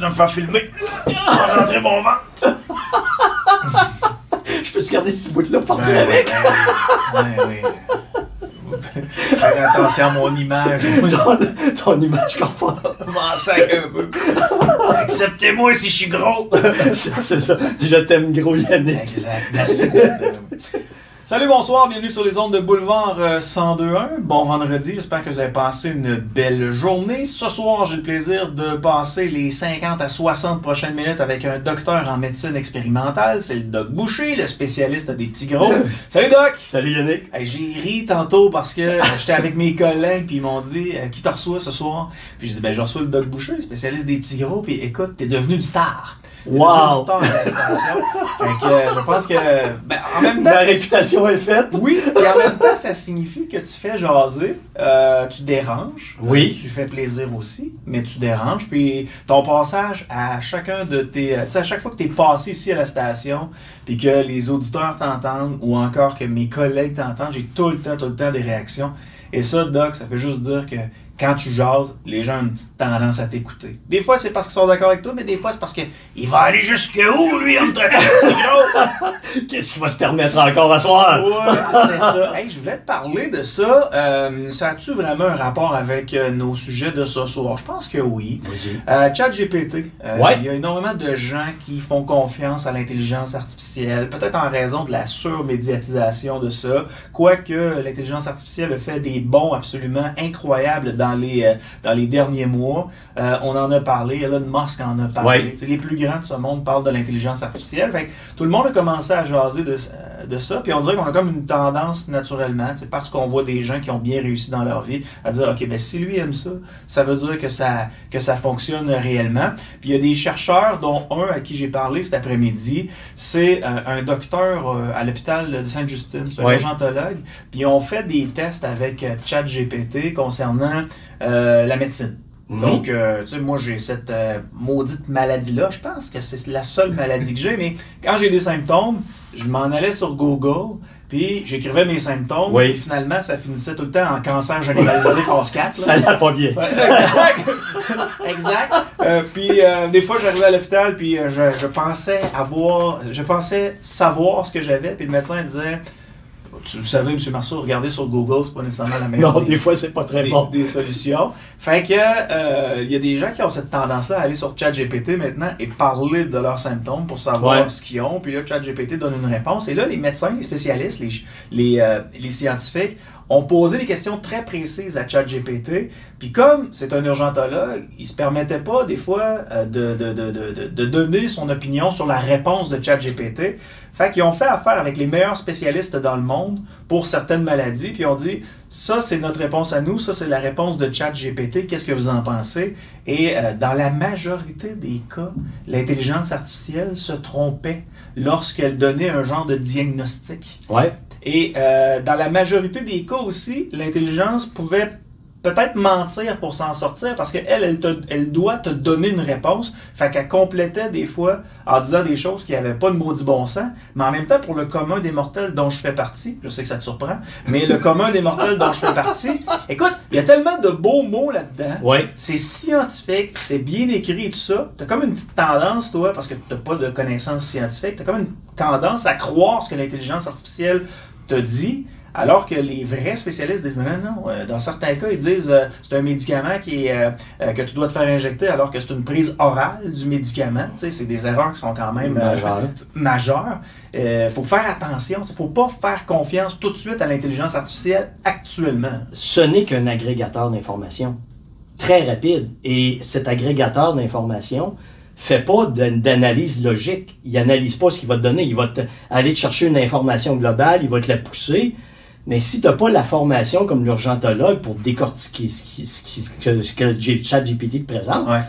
de me faire filmer? Je vais rentrer mon ventre. Je peux se garder ce bout-là pour partir Ben avec? ben oui. Faire attention à mon image. Ton, ton image corporelle. Je m'en sac un peu. Acceptez-moi si je suis gros. C'est c'est ça. Je t'aime, gros Yannick. Exact. Merci. Salut, bonsoir, bienvenue sur les ondes de Boulevard euh, 1021. Bon vendredi, j'espère que vous avez passé une belle journée. Ce soir, j'ai le plaisir de passer les 50 à 60 prochaines minutes avec un docteur en médecine expérimentale. C'est le Doc Boucher, le spécialiste des petits gros. Salut Doc! Salut Yannick. J'ai ri tantôt parce que euh, j'étais avec mes collègues puis ils m'ont dit euh, qui te reçoit ce soir? Puis j'ai dit ben je reçois le Doc Boucher spécialiste des petits gros puis écoute t'es devenu une star Wow. une star de la station fait que euh, je pense que ben, en même temps c'est- réputation est faite. oui et en même temps ça signifie que tu fais jaser euh, tu déranges Oui. euh, tu fais plaisir aussi mais tu déranges puis ton passage à chacun de tes tu sais à chaque fois que tu es passé ici à la station puis que les auditeurs t'entendent ou encore que mes collègues t'entendent, j'ai tout le temps, tout le temps des réactions. Et ça, Doc, ça veut juste dire que quand tu jases, les gens ont une petite tendance à t'écouter. Des fois, c'est parce qu'ils sont d'accord avec toi, mais des fois, c'est parce que il va aller jusque où, lui, en me traitant de? Qu'est-ce qu'il va se permettre encore à soir? Ouais, c'est ça. Hey, je voulais te parler de ça. Euh, ça a-tu vraiment un rapport avec euh, nos sujets de ce soir? Je pense que oui. Vas-y. Euh, ChatGPT. Euh, Ouais. Il y a énormément de gens qui font confiance à l'intelligence artificielle, peut-être en raison de la surmédiatisation de ça. Quoique l'intelligence artificielle fait des bons absolument incroyables dans les, euh, dans les derniers mois. Euh, on en a parlé, Elon Musk en a parlé. Ouais. Les plus grands de ce monde parlent de l'intelligence artificielle. Fait que tout le monde a commencé à jaser de, euh, de ça. Puis on dirait qu'on a comme une tendance naturellement, tu sais, parce qu'on voit des gens qui ont bien réussi dans leur vie, à dire, OK, ben si lui aime ça, ça veut dire que ça, que ça fonctionne réellement. Puis il y a des chercheurs, dont un à qui j'ai parlé cet après-midi, c'est euh, un docteur euh, à l'hôpital de Sainte-Justine, c'est un Ouais. urgentologue. Puis on fait des tests avec ChatGPT concernant euh, la médecine. Mhm. Donc, euh, tu sais, moi, j'ai cette euh, maudite maladie-là. Je pense que c'est la seule maladie que j'ai, mais quand j'ai des symptômes, je m'en allais sur Google, puis j'écrivais mes symptômes, Oui. et finalement, ça finissait tout le temps en cancer généralisé phase 4. là. Ça l'a pas bien. Exact. exact. Euh, puis des fois, j'arrivais à l'hôpital, puis je, je pensais avoir, je pensais savoir ce que j'avais, puis le médecin disait, tu savez, M. Marceau, regardez sur Google, c'est pas nécessairement la meilleure Non, des- des fois, c'est pas très des, bon. des solutions. Fait que euh, il y a des gens qui ont cette tendance-là à aller sur ChatGPT maintenant et parler de leurs symptômes pour savoir Ouais. ce qu'ils ont. Puis là, ChatGPT donne une réponse. Et là, les médecins, les spécialistes, les, les, euh, les scientifiques ont posé des questions très précises à ChatGPT. Puis comme c'est un urgentologue, il se permettait pas des fois euh, de, de, de, de, de- de donner son opinion sur la réponse de ChatGPT. Fait qu'ils ont fait affaire avec les meilleurs spécialistes dans le monde pour certaines maladies. Puis on dit, ça c'est notre réponse à nous, ça c'est la réponse de ChatGPT, qu'est-ce que vous en pensez? Et euh, dans la majorité des cas, l'intelligence artificielle se trompait lorsqu'elle donnait un genre de diagnostic. Ouais. Et euh, dans la majorité des cas aussi, l'intelligence pouvait peut-être mentir pour s'en sortir parce qu'elle, elle, te- elle doit te donner une réponse. Fait qu'elle complétait des fois en disant des choses qui n'avaient pas de maudit bon sens. Mais en même temps, pour le commun des mortels dont je fais partie, je sais que ça te surprend, mais le commun des mortels dont je fais partie, écoute, il y a tellement de beaux mots là-dedans. Ouais. C'est scientifique, c'est bien écrit et tout ça. T'as comme une petite tendance, toi, parce que t'as pas de connaissances scientifiques, t'as comme une tendance à croire ce que l'intelligence artificielle te dit, alors que les vrais spécialistes disent non, non, non. Euh, Dans certains cas, ils disent euh, c'est un médicament qui est, euh, que tu dois te faire injecter alors que c'est une prise orale du médicament. Tu sais, c'est des erreurs qui sont quand même euh, Majeur. majeures. Il faut faire attention. Il faut pas faire confiance tout de suite à l'intelligence artificielle actuellement. Ce n'est qu'un agrégateur d'informations. Très rapide. Et cet agrégateur d'informations fait pas d'an- d'analyse logique. Il analyse pas ce qu'il va te donner. Il va te- aller te chercher une information globale, il va te la pousser. Mais si tu n'as pas la formation comme l'urgentologue pour décortiquer ce, qui, ce, qui- ce que, ce que G- ChatGPT te présente, Ouais.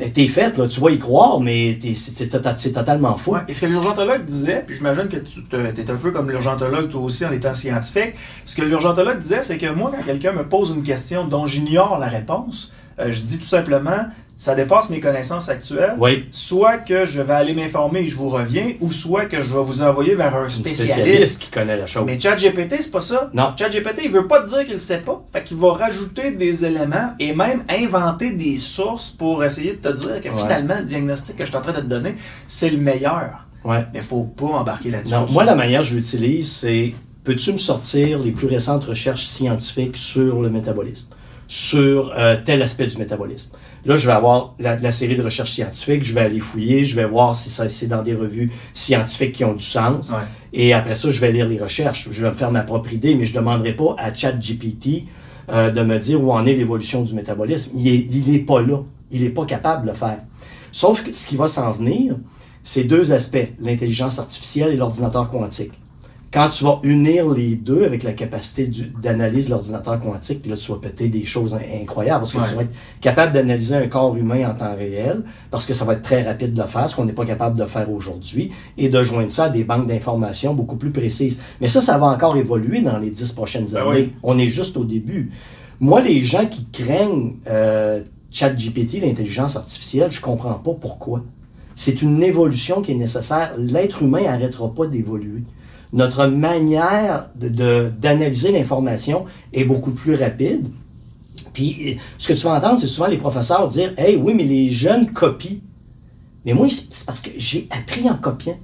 euh, t'es fait, là, tu vas y croire, mais c'est tota- c'est totalement faux. Ouais. Et ce que l'urgentologue disait, puis j'imagine que tu es un peu comme l'urgentologue toi aussi en étant scientifique, ce que l'urgentologue disait, c'est que moi, quand quelqu'un me pose une question dont j'ignore la réponse, euh, je dis tout simplement, ça dépasse mes connaissances actuelles, Oui. soit que je vais aller m'informer et je vous reviens, ou soit que je vais vous envoyer vers un spécialiste. qui connaît la chose. Mais ChatGPT, c'est pas ça. Non. ChatGPT, il veut pas te dire qu'il sait pas. Fait qu'il va rajouter des éléments et même inventer des sources pour essayer de te dire que Ouais. finalement, le diagnostic que je suis en train de te donner, c'est le meilleur. Ouais. Mais faut pas embarquer là-dessus. Non, moi, la manière que je l'utilise, c'est peux-tu me sortir les plus récentes recherches scientifiques sur le métabolisme, sur euh, tel aspect du métabolisme. Là, je vais avoir la, la série de recherches scientifiques, je vais aller fouiller, je vais voir si ça c'est dans des revues scientifiques qui ont du sens. Ouais. Et après ça, je vais lire les recherches. Je vais me faire ma propre idée, mais je ne demanderai pas à ChatGPT euh, de me dire où en est l'évolution du métabolisme. Il n'est pas là. Il n'est pas capable de le faire. Sauf que ce qui va s'en venir, c'est deux aspects, l'intelligence artificielle et l'ordinateur quantique. Quand tu vas unir les deux avec la capacité d'analyse de l'ordinateur quantique, puis là, tu vas péter des choses in- incroyables, parce que Ouais. tu vas être capable d'analyser un corps humain en temps réel, parce que ça va être très rapide de le faire, ce qu'on n'est pas capable de faire aujourd'hui, et de joindre ça à des banques d'informations beaucoup plus précises. Mais ça, ça va encore évoluer dans les dix prochaines Ben années. oui. On est juste au début. Moi, les gens qui craignent euh, ChatGPT, l'intelligence artificielle, je comprends pas pourquoi. C'est une évolution qui est nécessaire. L'être humain n'arrêtera pas d'évoluer. Notre manière de- de- d'analyser l'information est beaucoup plus rapide. Puis, ce que tu vas entendre, c'est souvent les professeurs dire Hey, oui, mais les jeunes copient. Mais moi, c'est parce que j'ai appris en copiant.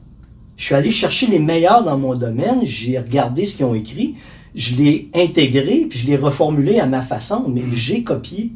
Je suis allé chercher les meilleurs dans mon domaine, j'ai regardé ce qu'ils ont écrit, je l'ai intégré, puis je l'ai reformulé à ma façon, mais j'ai copié.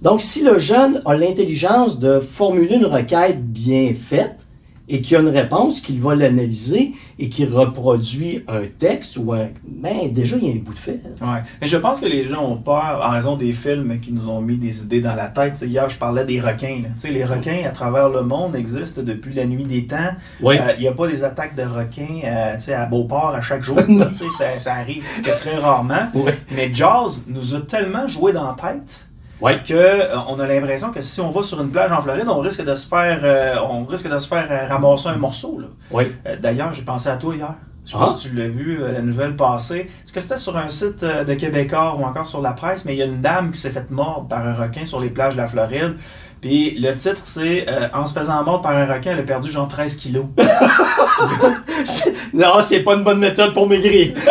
Donc, si le jeune a l'intelligence de formuler une requête bien faite et qu'il y a une réponse, qu'il va l'analyser et qu'il reproduit un texte ou un... Ben, déjà, il y a un bout de fait. Ouais. Mais je pense que les gens ont peur en raison des films qui nous ont mis des idées dans la tête. Tu sais, hier, je parlais des requins. là. Tu sais, les requins à travers le monde existent depuis la nuit des temps. Oui. Euh, Il n'y a pas des attaques de requins euh, tu sais, à Beauport à chaque jour. Tu sais, ça, ça arrive que très rarement. Oui. Mais Jaws nous a tellement joué dans la tête Oui. que euh, on a l'impression que si on va sur une plage en Floride, on risque de se faire, euh, on risque de se faire euh, ramasser un morceau. Là. Oui. Euh, D'ailleurs, j'ai pensé à toi hier. Je sais Ah. pas si tu l'as vu, la nouvelle passée. Est-ce que c'était sur un site de Québécois ou encore sur la presse, mais il y a une dame qui s'est faite mordre par un requin sur les plages de la Floride. Puis le titre, c'est euh, En se faisant mordre par un requin, elle a perdu genre 13 kilos. Non, c'est pas une bonne méthode pour maigrir.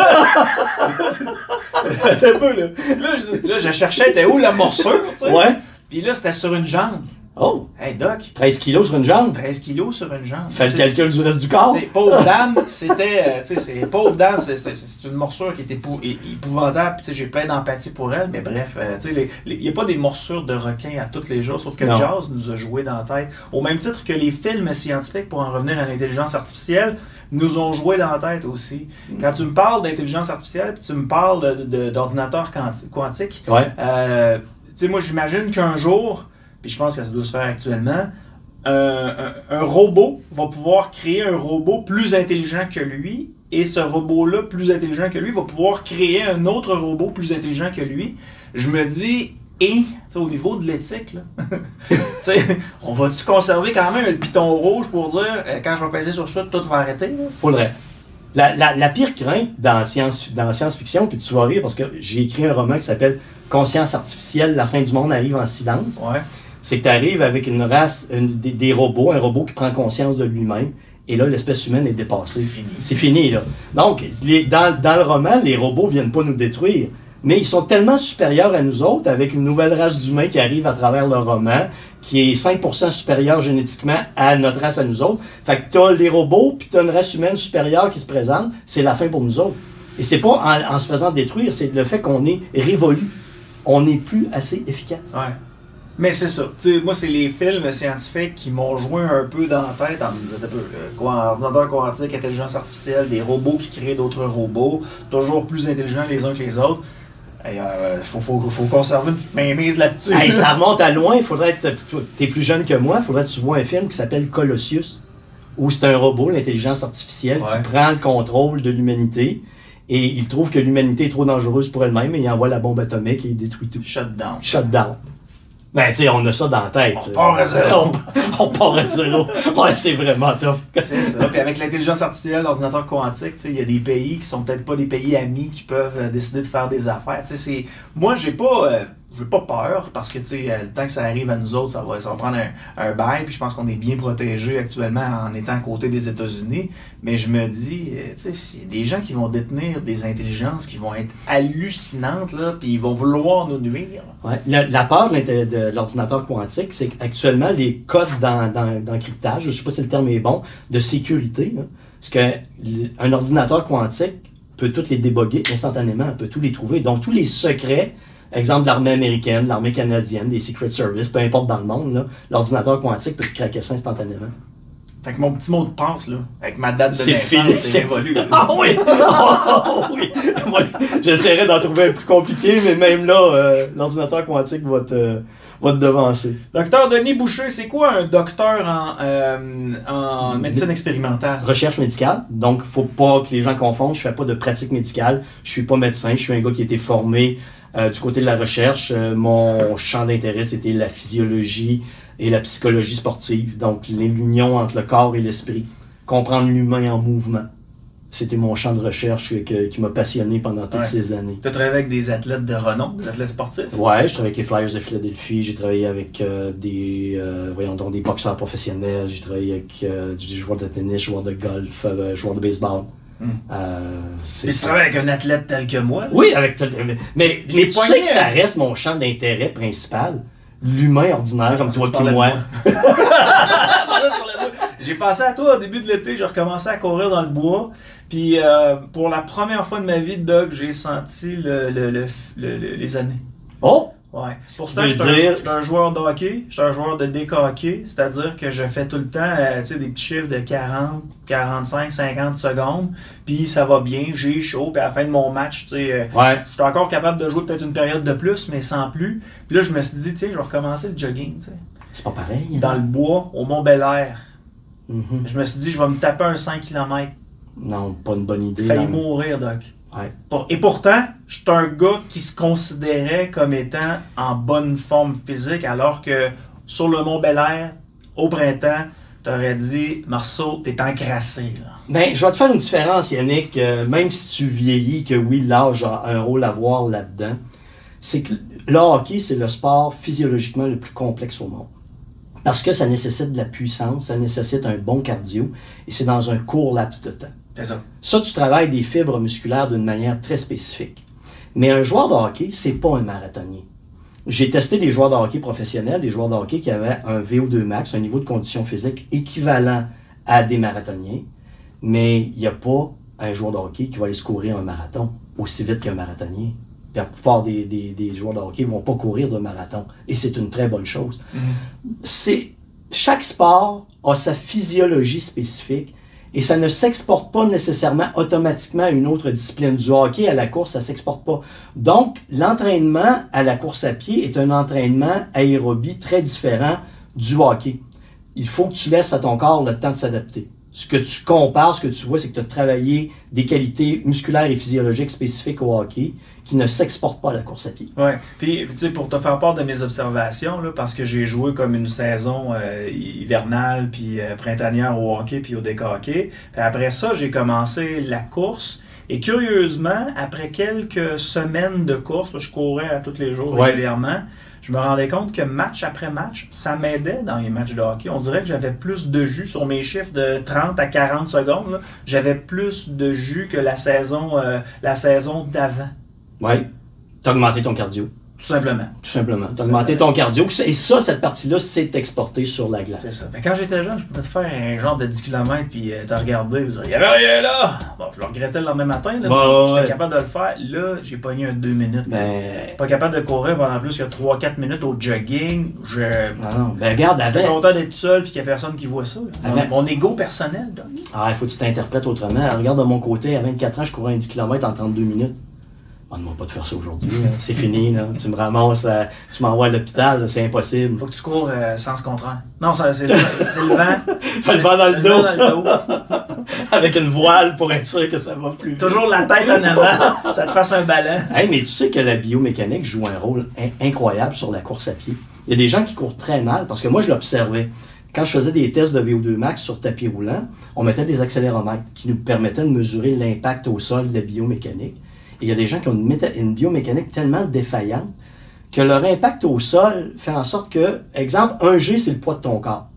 Attends un peu, là. Là, je, là, je cherchais, était où la morsure, tu sais? Ouais. Puis là, c'était sur une jambe. Oh, Hey, Doc, 13 kilos sur une jambe? 13 kilos sur une jambe. Fais le calcul du reste du corps. C'est pauvre dame, c'était, euh, tu sais, c'est pauvre dame, c'est, c'est- c'est une morsure qui était épou- épouvantable. Puis, tu sais, j'ai plein d'empathie pour elle, mais bref, euh, tu sais, il n'y a pas des morsures de requins à tous les jours, sauf que Non. Jazz nous a joué dans la tête. Au même titre que les films scientifiques, pour en revenir à l'intelligence artificielle, nous ont joué dans la tête aussi. Quand tu me parles d'intelligence artificielle, puis tu me parles d'ordinateur quanti- quantique, Ouais. euh, tu sais, moi, j'imagine qu'un jour, puis je pense que ça doit se faire actuellement, euh, un, un robot va pouvoir créer un robot plus intelligent que lui, et ce robot-là, plus intelligent que lui, va pouvoir créer un autre robot plus intelligent que lui. Je me dis, et, au niveau de l'éthique, on va-tu conserver quand même le piton rouge pour dire, euh, quand je vais peser sur ça, tout va arrêter? là? Faudrait. La, la, la pire crainte dans science, dans la science-fiction, puis tu vas rire parce que j'ai écrit un roman qui s'appelle Conscience artificielle, la fin du monde arrive en silence. Ouais. C'est que tu arrives avec une race, une- des, des robots, un robot qui prend conscience de lui-même, et là, l'espèce humaine est dépassée. C'est fini. C'est fini, là. Donc, les- dans, dans le roman, les robots viennent pas nous détruire, mais ils sont tellement supérieurs à nous autres, avec une nouvelle race d'humains qui arrive à travers le roman, qui est 5% supérieure génétiquement à notre race à nous autres. Fait que t'as les robots, puis t'as une race humaine supérieure qui se présente, c'est la fin pour nous autres. Et c'est pas en, en se faisant détruire, c'est le fait qu'on est révolu. On n'est plus assez efficace. Ouais. Mais c'est ça. Moi, c'est les films scientifiques qui m'ont joué un peu dans la tête en me disant un peu, là, quoi, ordinateur quantique, intelligence artificielle, des robots qui créent d'autres robots, toujours plus intelligents les uns que les autres. Il faut, faut, faut conserver une petite mainmise là-dessus. Hey, ça remonte à loin. Il faudrait être. T'es plus jeune que moi. Il faudrait que tu vois un film qui s'appelle Colossus, où c'est un robot, l'intelligence artificielle, Ouais. qui prend le contrôle de l'humanité. Et il trouve que l'humanité est trop dangereuse pour elle-même et il envoie la bombe atomique et il détruit tout. Shut down. Ben, tu sais, on a ça dans la tête. On part à zéro. on, on part à zéro. Ouais, c'est vraiment tough. C'est ça. Puis avec l'intelligence artificielle, l'ordinateur quantique, tu sais, il y a des pays qui sont peut-être pas des pays amis qui peuvent euh, décider de faire des affaires. Tu sais, c'est... Moi, j'ai pas. euh, j'ai pas peur parce que tu sais, le temps que ça arrive à nous autres, ça va, ça va prendre un, un bail. Puis je pense qu'on est bien protégé actuellement en étant à côté des États-Unis. Mais je me dis, euh, tu sais, s'il y a des gens qui vont détenir des intelligences qui vont être hallucinantes, là, puis ils vont vouloir nous nuire. Ouais. La, la peur de l'ordinateur quantique, c'est qu'actuellement, les codes dans, dans, d'encryptage, je ne sais pas si le terme est bon, de sécurité, parce qu'un ordinateur quantique peut toutes les déboguer instantanément, peut tous les trouver. Donc, tous les secrets, exemple l'armée américaine, l'armée canadienne, des Secret Service, peu importe dans le monde, là, l'ordinateur quantique peut te craquer ça instantanément. Fait que mon petit mot de passe, là, avec ma date de C'est naissance, fini, c'est là. Ah oui! Ah oui! Moi, J'essaierai d'en trouver un plus compliqué, mais même là, euh, l'ordinateur quantique va te, va te devancer. Docteur Denis Boucher, c'est quoi un docteur en, euh, en médecine expérimentale? Recherche médicale, donc faut pas que les gens confondent. Je fais pas de pratique médicale. Je suis pas médecin. Je suis un gars qui a été formé euh, du côté de la recherche. Euh, mon champ d'intérêt c'était la physiologie et la psychologie sportive. Donc l'union entre le corps et l'esprit, comprendre l'humain en mouvement. C'était mon champ de recherche que- qui m'a passionné pendant toutes Ouais. ces années. Tu as travaillé avec des athlètes de renom, des athlètes sportifs? Ouais, je travaille avec les Flyers de Philadelphie, j'ai travaillé avec euh, des, euh, voyons donc, des boxeurs professionnels, j'ai travaillé avec euh, des joueurs de tennis, joueurs de golf, euh, joueurs de baseball. Hmm. Euh, tu travailles avec un athlète tel que moi? là? Oui, avec mais, mais, tu sais que ça un- reste mon champ d'intérêt principal, l'humain ordinaire comme Tu toi puis moi. J'ai pensé à toi au début de l'été, j'ai recommencé à courir dans le bois. Puis euh, pour la première fois de ma vie, Doc, j'ai senti le- le- le- les années. Oh! Ouais. Pourtant, je suis un, dire- je suis un joueur de hockey, je suis un joueur de déca hockey, c'est-à-dire que je fais tout le temps euh, tu sais, des petits chiffres de 40, 45, 50 secondes, puis ça va bien, j'ai chaud, puis à la fin de mon match, tu sais, euh, Ouais. je suis encore capable de jouer peut-être une période de plus, mais sans plus. Puis là, je me suis dit, tiens, je vais recommencer le jogging, tu sais, C'est pas pareil. hein? dans le bois, au Mont Bel Air. Mhm. Je me suis dit, je vais me taper un 5 km. Non, pas une bonne idée. Failli mourir, Doc. Ouais. Et pourtant, je suis un gars qui se considérait comme étant en bonne forme physique, alors que sur le Mont Bel Air, au printemps, t'aurais dit, Marceau, t'es encrassé, là. Ben, je vais te faire une différence, Yannick. euh, même si tu vieillis, que oui, l'âge a un rôle à voir là-dedans, c'est que le hockey, c'est le sport physiologiquement le plus complexe au monde. Parce que ça nécessite de la puissance, ça nécessite un bon cardio, et c'est dans un court laps de temps. Ça. Ça, tu travailles des fibres musculaires d'une manière très spécifique. Mais un joueur de hockey, c'est pas un marathonien. J'ai testé des joueurs de hockey professionnels, des joueurs de hockey qui avaient un VO2 max, un niveau de condition physique équivalent à des marathoniens, mais il n'y a pas un joueur de hockey qui va aller se courir un marathon aussi vite qu'un marathonien. Puis la plupart des, des- des joueurs de hockey ne vont pas courir de marathon. Et c'est une très bonne chose. C'est chaque sport a sa physiologie spécifique et ça ne s'exporte pas nécessairement automatiquement à une autre discipline. Du hockey à la course, ça s'exporte pas. Donc, l'entraînement à la course à pied est un entraînement aérobie très différent du hockey. Il faut que tu laisses à ton corps le temps de s'adapter. Ce que tu compares, ce que tu vois, c'est que tu as travaillé des qualités musculaires et physiologiques spécifiques au hockey qui ne s'exportent pas à la course à pied. Ouais. Puis, tu sais, pour te faire part de mes observations, là, parce que j'ai joué comme une saison euh, hivernale puis euh, printanière au hockey puis au déca hockey. Puis après ça, j'ai commencé la course. Et curieusement, après quelques semaines de course, là, je courais à tous les jours Ouais. régulièrement, je me rendais compte que match après match, ça m'aidait dans les matchs de hockey. On dirait que j'avais plus de jus sur mes chiffres de 30 à 40 secondes. J'avais plus de jus que la saison, euh, saison d'avant, Oui. Tu as augmenté ton cardio. Tout simplement. Tout simplement. Tu as augmenté ton cardio. Et ça, cette partie-là, c'est exporté sur la C'est glace. ça. Mais quand j'étais jeune, je pouvais te faire un genre de 10 km puis euh, t'as regardé, vous il y avait rien là! Bon, je le regrettais le lendemain matin, là, puis ouais, j'étais ouais. capable de le faire. Là, j'ai pogné un 2 minutes. Ben, Pas capable de courir pendant plus que 3-4 minutes au jogging. Je. non. Ben, regarde, Je suis avant. content d'être seul puis qu'il n'y a personne qui voit ça. Avant- mon ego personnel, donc. Ah, il faut que tu t'interprètes autrement. Regarde de mon côté, à 24 ans, je courais un 10 km en 32 minutes. Demande-moi pas de faire ça aujourd'hui. là. C'est fini. Là. Tu me ramasses, à- tu m'envoies à l'hôpital. C'est impossible. Faut que tu cours euh, sens contraire. Non, c'est le, le vent. Fais le vent dans le dos. dans le dos. Avec une voile pour être sûr que ça va plus vite. Toujours la tête en avant. Ça te fasse un ballon. Hey, mais tu sais que la biomécanique joue un rôle in- incroyable sur la course à pied. Il y a des gens qui courent très mal parce que moi, je l'observais. Quand je faisais des tests de VO2 max sur tapis roulant, on mettait des accéléromètres qui nous permettaient de mesurer l'impact au sol de la biomécanique. Il y a des gens qui ont une, biomécanique tellement défaillante que leur impact au sol fait en sorte que, exemple, un G, c'est le poids de ton corps.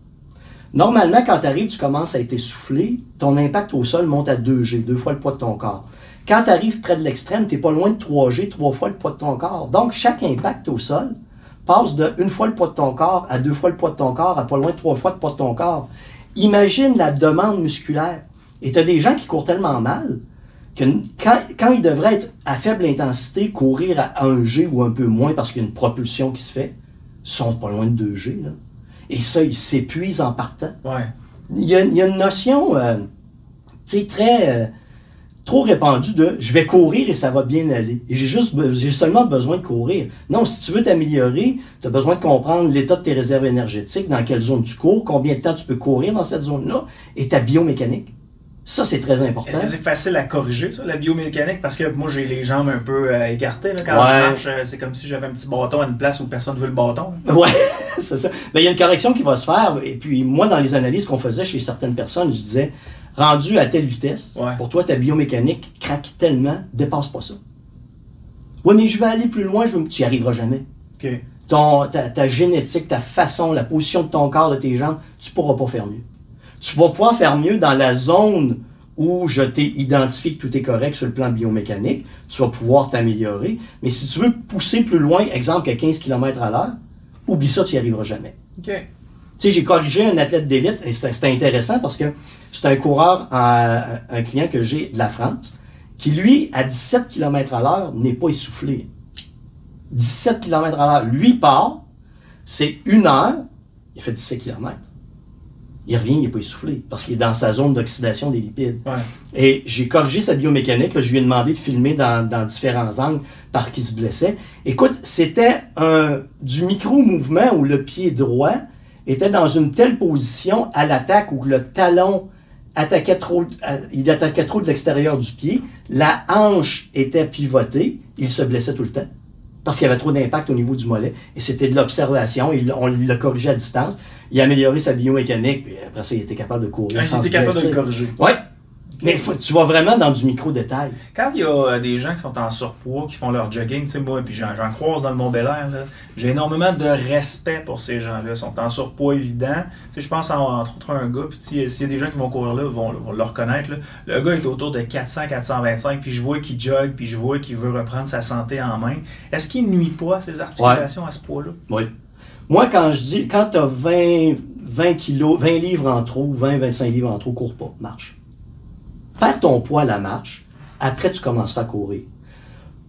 Normalement, quand tu arrives, tu commences à être essoufflé, ton impact au sol monte à 2G, deux fois le poids de ton corps. Quand tu arrives près de l'extrême, tu pas loin de 3G, trois fois le poids de ton corps. Donc, chaque impact au sol passe de une fois le poids de ton corps à deux fois le poids de ton corps, à pas loin de trois fois le poids de ton corps. Imagine la demande musculaire. Et tu as des gens qui courent tellement mal que quand, ils devraient être à faible intensité, courir à 1 G ou un peu moins parce qu'il y a une propulsion qui se fait, sont pas loin de 2 G. Là. Et ça, ils s'épuisent en partant. Ouais. Il, y a, une notion euh, très euh, trop répandue de je vais courir et ça va bien aller. Et j'ai juste j'ai seulement besoin de courir. Non, si tu veux t'améliorer, tu as besoin de comprendre l'état de tes réserves énergétiques, dans quelle zone tu cours, combien de temps tu peux courir dans cette zone-là, et ta biomécanique. Ça, c'est très important. Est-ce que c'est facile à corriger, ça, la biomécanique? Parce que moi, j'ai les jambes un peu euh, écartées. Là, quand je marche, euh, c'est comme si j'avais un petit bâton à une place où personne ne veut le bâton. Ouais, c'est ça. Ben, il y a une correction qui va se faire. Et puis, moi, dans les analyses qu'on faisait chez certaines personnes, je disais, rendu à telle vitesse, pour toi, ta biomécanique craque tellement, dépasse pas ça. Oui, mais je vais aller plus loin, je veux... tu n'y arriveras jamais. Ton, ta, ta génétique, ta façon, la position de ton corps, de tes jambes, tu ne pourras pas faire mieux. Tu vas pouvoir faire mieux dans la zone où je t'ai identifié que tout est correct sur le plan biomécanique. Tu vas pouvoir t'améliorer. Mais si tu veux pousser plus loin, exemple que 15 km à l'heure, oublie ça, tu n'y arriveras jamais. OK. Tu sais, j'ai corrigé un athlète d'élite et c'était intéressant parce que c'est un coureur, un, client que j'ai de la France, qui lui, à 17 km à l'heure, n'est pas essoufflé. 17 km à l'heure. Lui part, c'est une heure, il fait 17 km il revient, il n'est pas essoufflé, parce qu'il est dans sa zone d'oxydation des lipides. Et j'ai corrigé sa biomécanique, je lui ai demandé de filmer dans, différents angles par qui se blessait. Écoute, c'était un, du micro-mouvement où le pied droit était dans une telle position à l'attaque où le talon attaquait trop, il attaquait trop de l'extérieur du pied, la hanche était pivotée, il se blessait tout le temps parce qu'il y avait trop d'impact au niveau du mollet. Et c'était de l'observation. On l'a corrigé à distance. Il a amélioré sa biomécanique. Puis après ça, il était capable de courir. Ah, il était capable de le corriger. Oui. Mais tu vas vraiment dans du micro-détail. Quand il y a euh, des gens qui sont en surpoids, qui font leur jogging, tu sais, moi, puis j'en croise dans le Mont Bel Air, j'ai énormément de respect pour ces gens-là. Ils sont en surpoids évident. Tu sais, je pense entre autres un gars, puis s'il y a des gens qui vont courir là, vont, vont le reconnaître. Le gars est autour de 400-425, puis je vois qu'il jogue, puis je vois qu'il veut reprendre sa santé en main. Est-ce qu'il nuit pas à ses articulations à ce poids-là? Oui. Moi, quand je dis, quand tu as 20, 20 kilos, 20 livres en trop, 20-25 livres en trop, cours pas, marche. Perds ton poids à la marche, après tu commenceras à courir.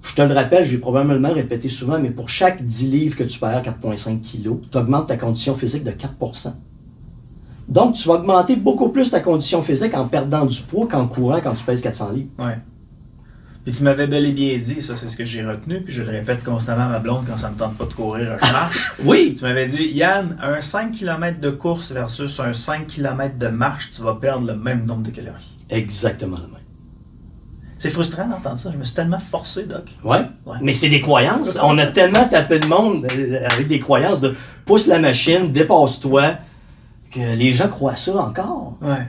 Je te le rappelle, j'ai probablement répété souvent, mais pour chaque 10 livres que tu perds, 4,5 kg, tu augmentes ta condition physique de 4% Donc, tu vas augmenter beaucoup plus ta condition physique en perdant du poids qu'en courant quand tu pèses 400 livres. Ouais. Puis tu m'avais bel et bien dit, ça c'est ce que j'ai retenu, puis je le répète constamment à ma blonde quand ça me tente pas de courir, je marche. oui! Tu m'avais dit, Yann, un 5 km de course versus un 5 km de marche, tu vas perdre le même nombre de calories. Exactement le même. C'est frustrant d'entendre ça. Je me suis tellement forcé, Doc. Ouais. Mais c'est des croyances. On a tellement tapé de monde euh, avec des croyances de pousse la machine, dépasse-toi, que les gens croient ça encore. Ouais.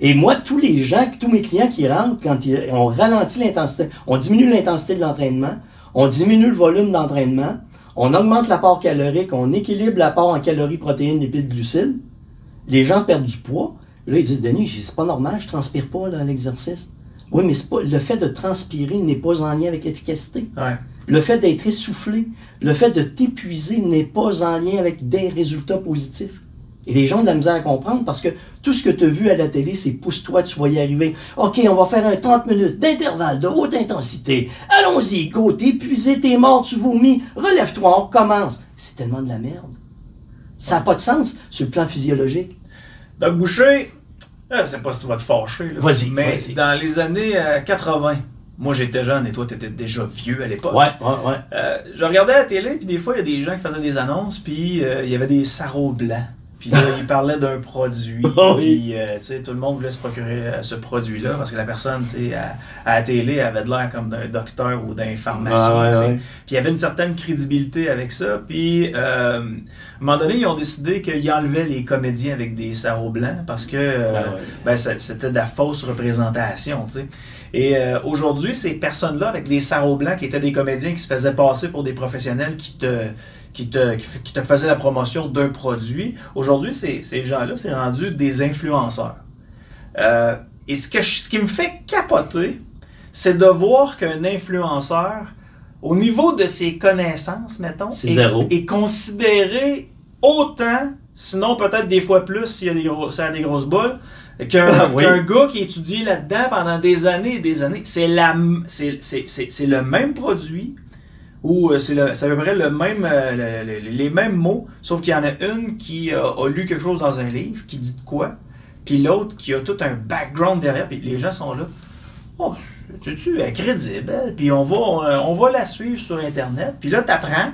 Et moi, tous les gens, tous mes clients qui rentrent, quand on ralentit l'intensité, on diminue l'intensité de l'entraînement, on diminue le volume d'entraînement, on augmente l'apport calorique, on équilibre l'apport en calories, protéines, lipides, glucides, les gens perdent du poids. Là, ils disent, Denis, c'est pas normal, je transpire pas à l'exercice. Oui, mais pas, le fait de transpirer n'est pas en lien avec l'efficacité. Le fait d'être essoufflé, le fait de t'épuiser n'est pas en lien avec des résultats positifs. Et les gens ont de la misère à comprendre parce que tout ce que tu as vu à la télé, c'est pousse-toi, tu vas y arriver. OK, on va faire un 30 minutes d'intervalle de haute intensité. Allons-y, go, t'es épuisé, t'es mort, tu vomis, relève-toi, on recommence. C'est tellement de la merde. Ça n'a pas de sens sur le plan physiologique. Doc Boucher, je ne sais pas si tu vas te fâcher, vas-y, mais dans les années 80, euh, moi j'étais jeune et toi tu étais déjà vieux à l'époque. Ouais, ouais, ouais. Euh, je regardais la télé, puis des fois il y a des gens qui faisaient des annonces, puis euh, il y avait des sarraux blancs. Puis là, il parlait d'un produit. Oh puis, euh, tu sais, tout le monde voulait se procurer euh, ce produit-là parce que la personne, tu sais, à, la télé avait de l'air comme d'un docteur ou d'un pharmacien. Puis il y avait une certaine crédibilité avec ça. Puis, euh, à un moment donné, ils ont décidé qu'ils enlevaient les comédiens avec des sarraux blancs parce que ben, c'était de la fausse représentation, tu sais. Et euh, aujourd'hui, ces personnes-là, avec des sarraux blancs qui étaient des comédiens qui se faisaient passer pour des professionnels qui te, qui te, qui te faisaient la promotion d'un produit, aujourd'hui, ces, ces gens-là, c'est rendu des influenceurs. Euh, et ce, que je- ce qui me fait capoter, c'est de voir qu'un influenceur, au niveau de ses connaissances, mettons, est, zéro. est considéré autant, sinon peut-être des fois plus s'il y a des, gros, y a des grosses boules, qu'un Ah, oui. gars qui a étudié là-dedans pendant des années et des années. C'est la m- c'est- c'est- c'est- c'est le même produit, ou euh, c'est à peu près le même, euh, le- le- les mêmes mots, sauf qu'il y en a une qui euh, a lu quelque chose dans un livre, qui dit de quoi, puis l'autre qui a tout un background derrière, puis les gens sont là. Oh, tu es crédible, elle. puis on va, on va la suivre sur Internet, puis là, tu apprends,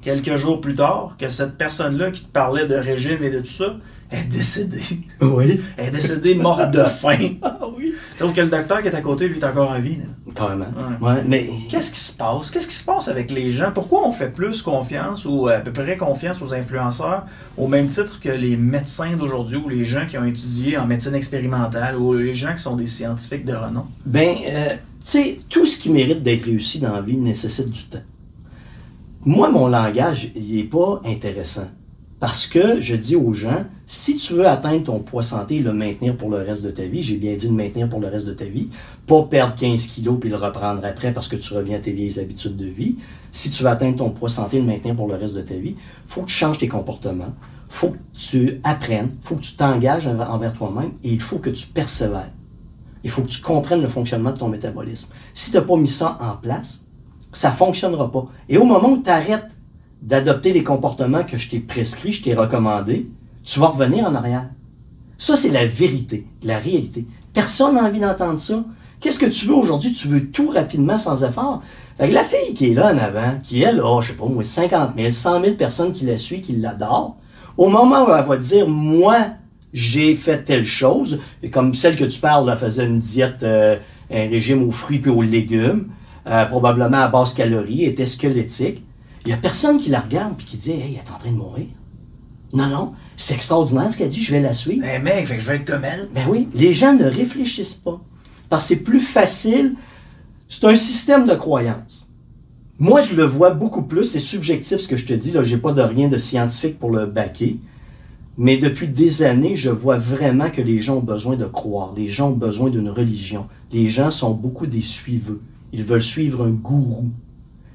quelques jours plus tard, que cette personne-là qui te parlait de régime et de tout ça, est décédée. Oui. Elle est décédée morte de faim. Ah oui. Sauf que le docteur qui est à côté, lui, est encore en vie. là. Carrément. Ouais. Ouais, mais Qu'est-ce qui se passe? Qu'est-ce qui se passe avec les gens? Pourquoi on fait plus confiance ou à peu près confiance aux influenceurs au même titre que les médecins d'aujourd'hui ou les gens qui ont étudié en médecine expérimentale ou les gens qui sont des scientifiques de renom? Ben, euh, tu sais, tout ce qui mérite d'être réussi dans la vie nécessite du temps. Moi, mon langage, il n'est pas intéressant. Parce que je dis aux gens, si tu veux atteindre ton poids santé et le maintenir pour le reste de ta vie, j'ai bien dit le maintenir pour le reste de ta vie, pas perdre 15 kilos puis le reprendre après parce que tu reviens à tes vieilles habitudes de vie. Si tu veux atteindre ton poids santé et le maintenir pour le reste de ta vie, faut que tu changes tes comportements, faut que tu apprennes, faut que tu t'engages envers toi-même et il faut que tu persévères. Il faut que tu comprennes le fonctionnement de ton métabolisme. Si tu n'as pas mis ça en place, ça ne fonctionnera pas. Et au moment où tu arrêtes d'adopter les comportements que je t'ai prescrits, je t'ai recommandés, tu vas revenir en arrière. Ça, c'est la vérité, la réalité. Personne n'a envie d'entendre ça. Qu'est-ce que tu veux aujourd'hui? Tu veux tout rapidement sans effort. Fait la fille qui est là en avant, qui elle a, je sais pas moi, 50 000, 100 000 personnes qui la suivent, qui l'adorent, au moment où elle va dire, moi, j'ai fait telle chose, comme celle que tu parles, elle faisait une diète, euh, un régime aux fruits et aux légumes, euh, probablement à basse calorie, était squelettique. Il y a personne qui la regarde et qui dit, hey, elle est en train de mourir. Non, non, c'est extraordinaire ce qu'elle dit, je vais la suivre. Eh mec, fait que je vais être comme elle. Ben oui, les gens ne réfléchissent pas. Parce que c'est plus facile. C'est un système de croyance. Moi, je le vois beaucoup plus. C'est subjectif ce que je te dis. Là, j'ai pas de rien de scientifique pour le baquer. Mais depuis des années, je vois vraiment que les gens ont besoin de croire. Les gens ont besoin d'une religion. Les gens sont beaucoup des suiveux. Ils veulent suivre un gourou.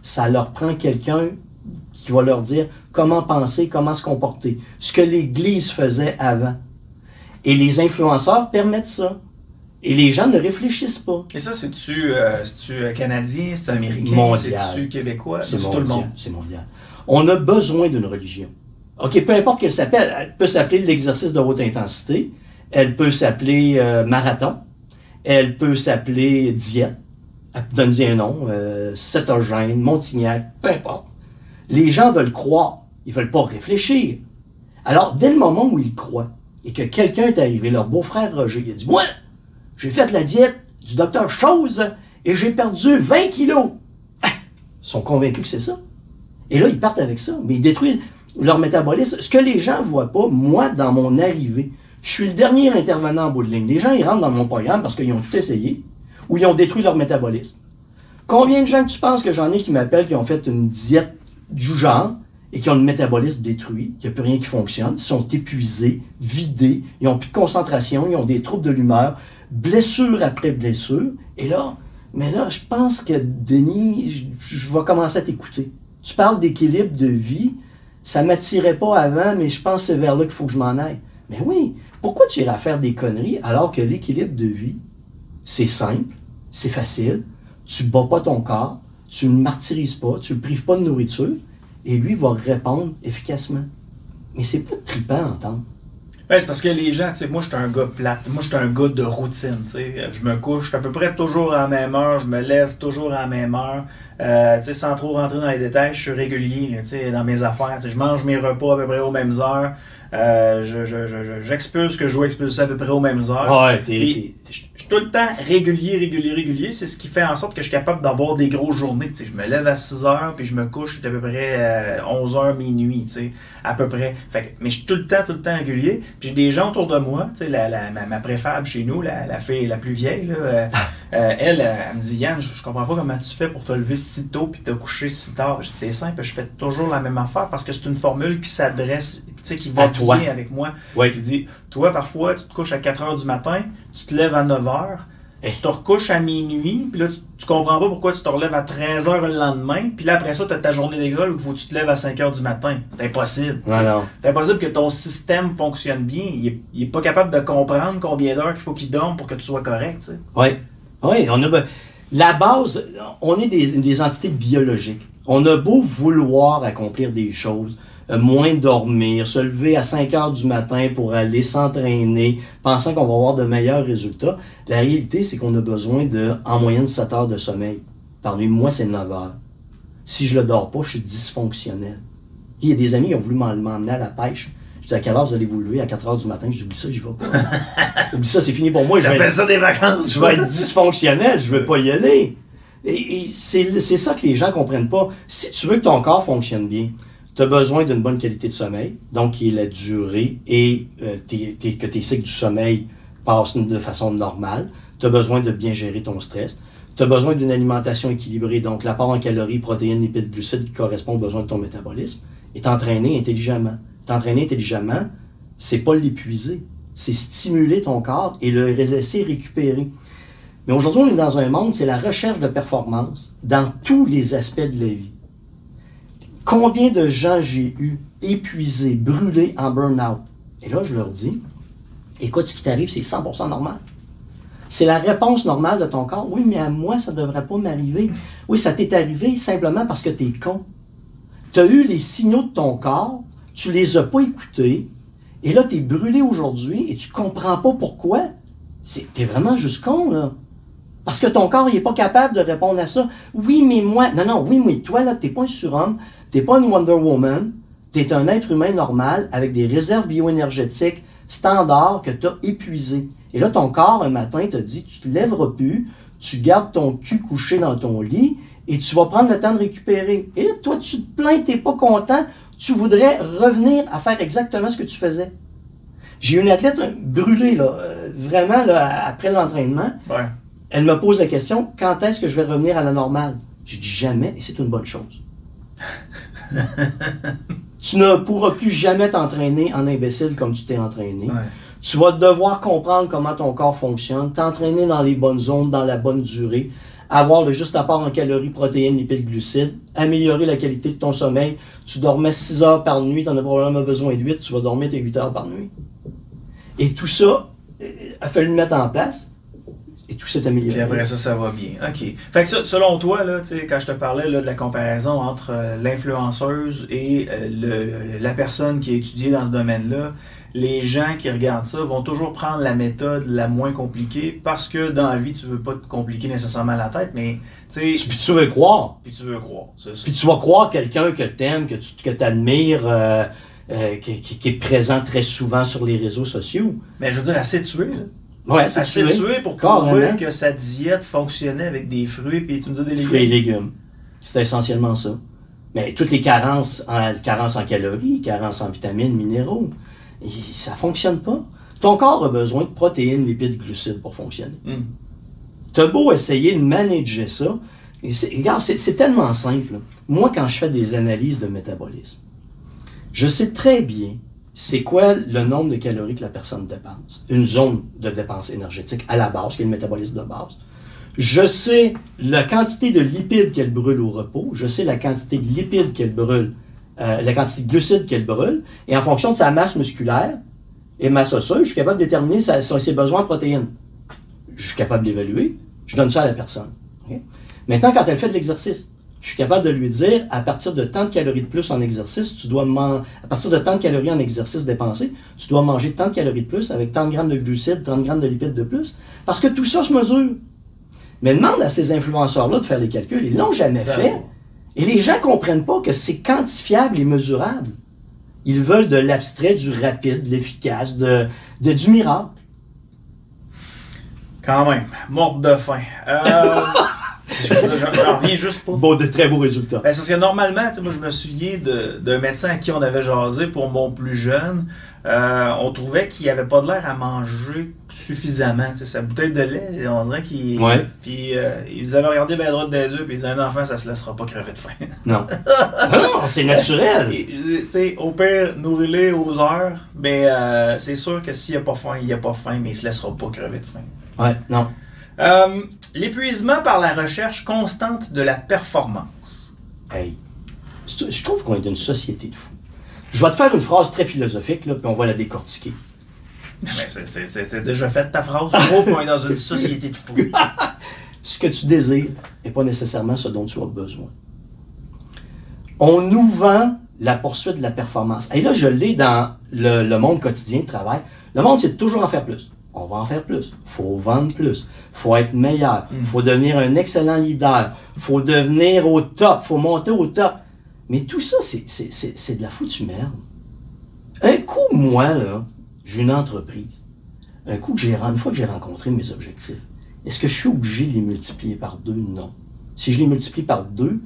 Ça leur prend quelqu'un qui va leur dire comment penser, comment se comporter. Ce que l'Église faisait avant. Et les influenceurs permettent ça. Et les gens ne réfléchissent pas. Et ça, c'est-tu euh, euh, canadien, c'est américain, c'est-tu québécois, C'est tout le monde. C'est mondial. On a besoin d'une religion. OK, peu importe qu'elle s'appelle, elle peut s'appeler l'exercice de haute intensité, elle peut s'appeler euh, marathon, elle peut s'appeler diète, donne-y un nom, euh, montignac, peu importe. Les gens veulent croire, ils veulent pas réfléchir. Alors, dès le moment où ils croient, et que quelqu'un est arrivé, leur beau-frère Roger, il a dit, moi, j'ai fait la diète du docteur Chose et j'ai perdu 20 kilos. Ah! Ils sont convaincus que c'est ça. Et là, ils partent avec ça, mais ils détruisent leur métabolisme. Ce que les gens voient pas, moi, dans mon arrivée, je suis le dernier intervenant en bout de ligne. Les gens, ils rentrent dans mon programme parce qu'ils ont tout essayé ou ils ont détruit leur métabolisme. Combien de gens tu penses que j'en ai qui m'appellent, qui ont fait une diète du genre et qui ont le métabolisme détruit, qu'il n'y a plus rien qui fonctionne, ils sont épuisés, vidés, ils n'ont plus de concentration, ils ont des troubles de l'humeur, blessure après blessure. Et là, mais là, je pense que Denis, je, vais commencer à t'écouter. Tu parles d'équilibre de vie, ça m'attirait pas avant, mais je pense que c'est vers là qu'il faut que je m'en aille. Mais oui, pourquoi tu iras faire des conneries alors que l'équilibre de vie, c'est simple, c'est facile, tu bats pas ton corps, tu ne le martyrises pas, tu le prives pas de nourriture, et lui va répondre efficacement. Mais c'est pas trippant à entendre. C'est parce que les gens, tu sais, moi, je suis un gars plate. Moi, je suis un gars de routine, tu. Je me couche à peu près toujours à la même heure. Je me lève toujours à la même heure. Euh, sans trop rentrer dans les détails, je suis régulier, dans mes affaires. Je mange mes repas à peu près aux mêmes heures. Euh, je, je, je, j'expulse que je dois expulser à peu près aux mêmes heures. Ouais, t'es. Je suis tout le temps régulier, régulier, régulier. C'est ce qui fait en sorte que je suis capable d'avoir des grosses journées. Tu sais, je me lève à 6 heures, puis je me couche à peu près euh, 11 heures, minuit, tu sais, à peu près. Fait que- mais je suis tout le temps, tout le temps régulier. Puis j'ai des gens autour de moi, tu sais, la, la- ma, ma préfab chez nous, la, la fille la plus vieille, là, euh, euh, elle, euh, elle me dit Yann, je, comprends pas comment tu fais pour te lever si tôt puis te coucher si tard. C'est simple, je fais toujours la même affaire parce que c'est une formule qui s'adresse, tu sais, qui va À toi. Bien avec moi. Oui. Je dis, toi, parfois, tu te couches à 4 h du matin, tu te lèves à 9 h, Eh. tu te recouches à minuit, puis là, tu, tu comprends pas pourquoi tu te relèves à 13 h le lendemain, puis là, après ça, tu as ta journée d'école où faut que tu te lèves à 5 h du matin. C'est impossible. C'est impossible que ton système fonctionne bien. Il est, il est pas capable de comprendre combien d'heures qu'il faut qu'il dorme pour que tu sois correct. Oui. Oui, on a. La base, on est des, des entités biologiques. On a beau vouloir accomplir des choses, moins dormir, se lever à 5 heures du matin pour aller s'entraîner, pensant qu'on va avoir de meilleurs résultats. La réalité, c'est qu'on a besoin de, en moyenne, 7 heures de sommeil. Par nuit, moi, c'est 9 heures. Si je le dors pas, je suis dysfonctionnel. Il y a des amis qui ont voulu m'en- m'emmener à la pêche. Je dis, à quelle heure vous allez vous lever? À 4 heures du matin. Je dis, oublie ça, j'y vais pas. oublie ça, c'est fini pour moi. Je vais être- J'appelle ça des vacances. je vais être dysfonctionnel, je veux pas y aller. Et, et c'est c'est ça que les gens comprennent pas. Si tu veux que ton corps fonctionne bien, tu as besoin d'une bonne qualité de sommeil, donc qui est la durée et euh, que tes cycles du sommeil passent de façon normale. Tu as besoin de bien gérer ton stress. Tu as besoin d'une alimentation équilibrée, donc l'apport en calories, protéines, lipides, glucides qui correspond aux besoins de ton métabolisme. Et t'entraîner intelligemment. T'entraîner intelligemment, c'est pas l'épuiser, c'est stimuler ton corps et le laisser récupérer. Mais aujourd'hui, on est dans un monde, c'est la recherche de performance dans tous les aspects de la vie. Combien de gens j'ai eu épuisés, brûlés en burn-out? Et là, je leur dis, écoute, ce qui t'arrive, c'est 100% normal. C'est la réponse normale de ton corps. Oui, mais à moi, ça ne devrait pas m'arriver. Oui, ça t'est arrivé simplement parce que tu es con. Tu as eu les signaux de ton corps, tu les as pas écoutés, et là, tu es brûlé aujourd'hui et tu comprends pas pourquoi. C'est- T'es vraiment juste con, là. Parce que ton corps, il est pas capable de répondre à ça. Oui, mais moi. Non, non, oui, mais toi, là, t'es pas un surhomme, t'es pas une Wonder Woman, t'es un être humain normal avec des réserves bioénergétiques standards que t'as épuisées. Et là, ton corps, un matin, te dit, tu te lèveras plus, tu gardes ton cul couché dans ton lit et tu vas prendre le temps de récupérer. Et là, toi, tu te plains, t'es pas content, tu voudrais revenir à faire exactement ce que tu faisais. J'ai une athlète euh, brûlée, là, euh, vraiment, là, après l'entraînement. Ouais. Elle me pose la question quand est-ce que je vais revenir à la normale? J'ai dit jamais, et c'est une bonne chose. tu ne pourras plus jamais t'entraîner en imbécile comme tu t'es entraîné. Ouais. Tu vas devoir comprendre comment ton corps fonctionne, t'entraîner dans les bonnes zones, dans la bonne durée, avoir le juste apport en calories, protéines, lipides, glucides, améliorer la qualité de ton sommeil. Tu dormais 6 heures par nuit, tu en as probablement besoin de 8, tu vas dormir tes 8 heures par nuit. Et tout ça, euh, a fallu le mettre en place. Et tout s'est amélioré. Puis après ça, ça va bien. OK. Fait que ça, selon toi, là, tu sais, quand je te parlais là, de la comparaison entre euh, l'influenceuse et euh, le- la personne qui a étudié dans ce domaine-là, les gens qui regardent ça vont toujours prendre la méthode la moins compliquée parce que dans la vie, tu veux pas te compliquer nécessairement la tête, mais tu sais, Puis tu veux croire. puis tu veux croire. Puis tu vas croire quelqu'un que t'aimes, que tu que admires, euh, euh, qui, qui- qui est présent très souvent sur les réseaux sociaux. Mais je veux dire, assez tué, là. Ouais, c'est Assez tué. pour prouver que sa diète fonctionnait avec des fruits, puis tu me dis des légumes. fruits et légumes. C'est essentiellement ça. Mais toutes les carences, en, carences en calories, carences en vitamines, minéraux, et ça fonctionne pas. Ton corps a besoin de protéines, lipides, glucides pour fonctionner. Hum. T'as beau essayer de manager ça, et regarde, c'est tellement simple. Moi, quand je fais des analyses de métabolisme, je sais très bien c'est quoi le nombre de calories que la personne dépense? Une zone de dépense énergétique à la base, qui est le métabolisme de base. Je sais la quantité de lipides qu'elle brûle au repos. Je sais la quantité de lipides qu'elle brûle, euh, la quantité de glucides qu'elle brûle. Et en fonction de sa masse musculaire et masse osseuse, je suis capable de déterminer ses besoins en protéines. Je suis capable d'évaluer. Je donne ça à la personne. Maintenant, quand elle fait de l'exercice, je suis capable de lui dire, à partir de tant de calories de plus en exercice, tu dois man- à partir de tant de calories en exercice dépensé, tu dois manger tant de calories de plus avec tant de grammes de glucides, 30 grammes de lipides de plus. Parce que tout ça se mesure. Mais demande à ces influenceurs-là de faire les calculs. Ils l'ont jamais fait. Et les gens comprennent pas que c'est quantifiable et mesurable. Ils veulent de l'abstrait, du rapide, de l'efficace, de, de, du miracle. Quand même, morte de faim. Euh, J'en reviens juste pas. Beau, de très beaux résultats. Ben, c'est parce que normalement, moi je me souviens d'un médecin à qui on avait jasé pour mon plus jeune. Euh, on trouvait qu'il avait pas de l'air à manger suffisamment. Sa bouteille de lait, on dirait qu'il. Ouais. Puis euh, il nous avait regardé bien droit des yeux, puis il disait un enfant, ça se laissera pas crever de faim. Non. non, c'est naturel. Tu sais, au pire, nourrir-les aux heures, mais euh, c'est sûr que s'il a pas faim, il a pas faim, mais il se laissera pas crever de faim. Ouais, non. L'épuisement par la recherche constante de la performance. Hey. Je trouve qu'on est une société de fous. Je vais te faire une phrase très philosophique, là, puis on va la décortiquer. C'était déjà fait ta phrase. Je trouve qu'on est dans une société de fous. ce que tu désires n'est pas nécessairement ce dont tu as besoin. On nous vend la poursuite de la performance. Et là, je l'ai dans le, le, monde quotidien de travail. Le monde, c'est toujours en faire plus. On va en faire plus. faut vendre plus. faut être meilleur. Il faut devenir un excellent leader. faut devenir au top. faut monter au top. Mais tout ça, c'est de la foutue merde. Un coup, moi, là, j'ai une entreprise. Un coup que j'ai, une fois que j'ai rencontré mes objectifs, est-ce que je suis obligé de les multiplier par deux? Non. Si je les multiplie par deux,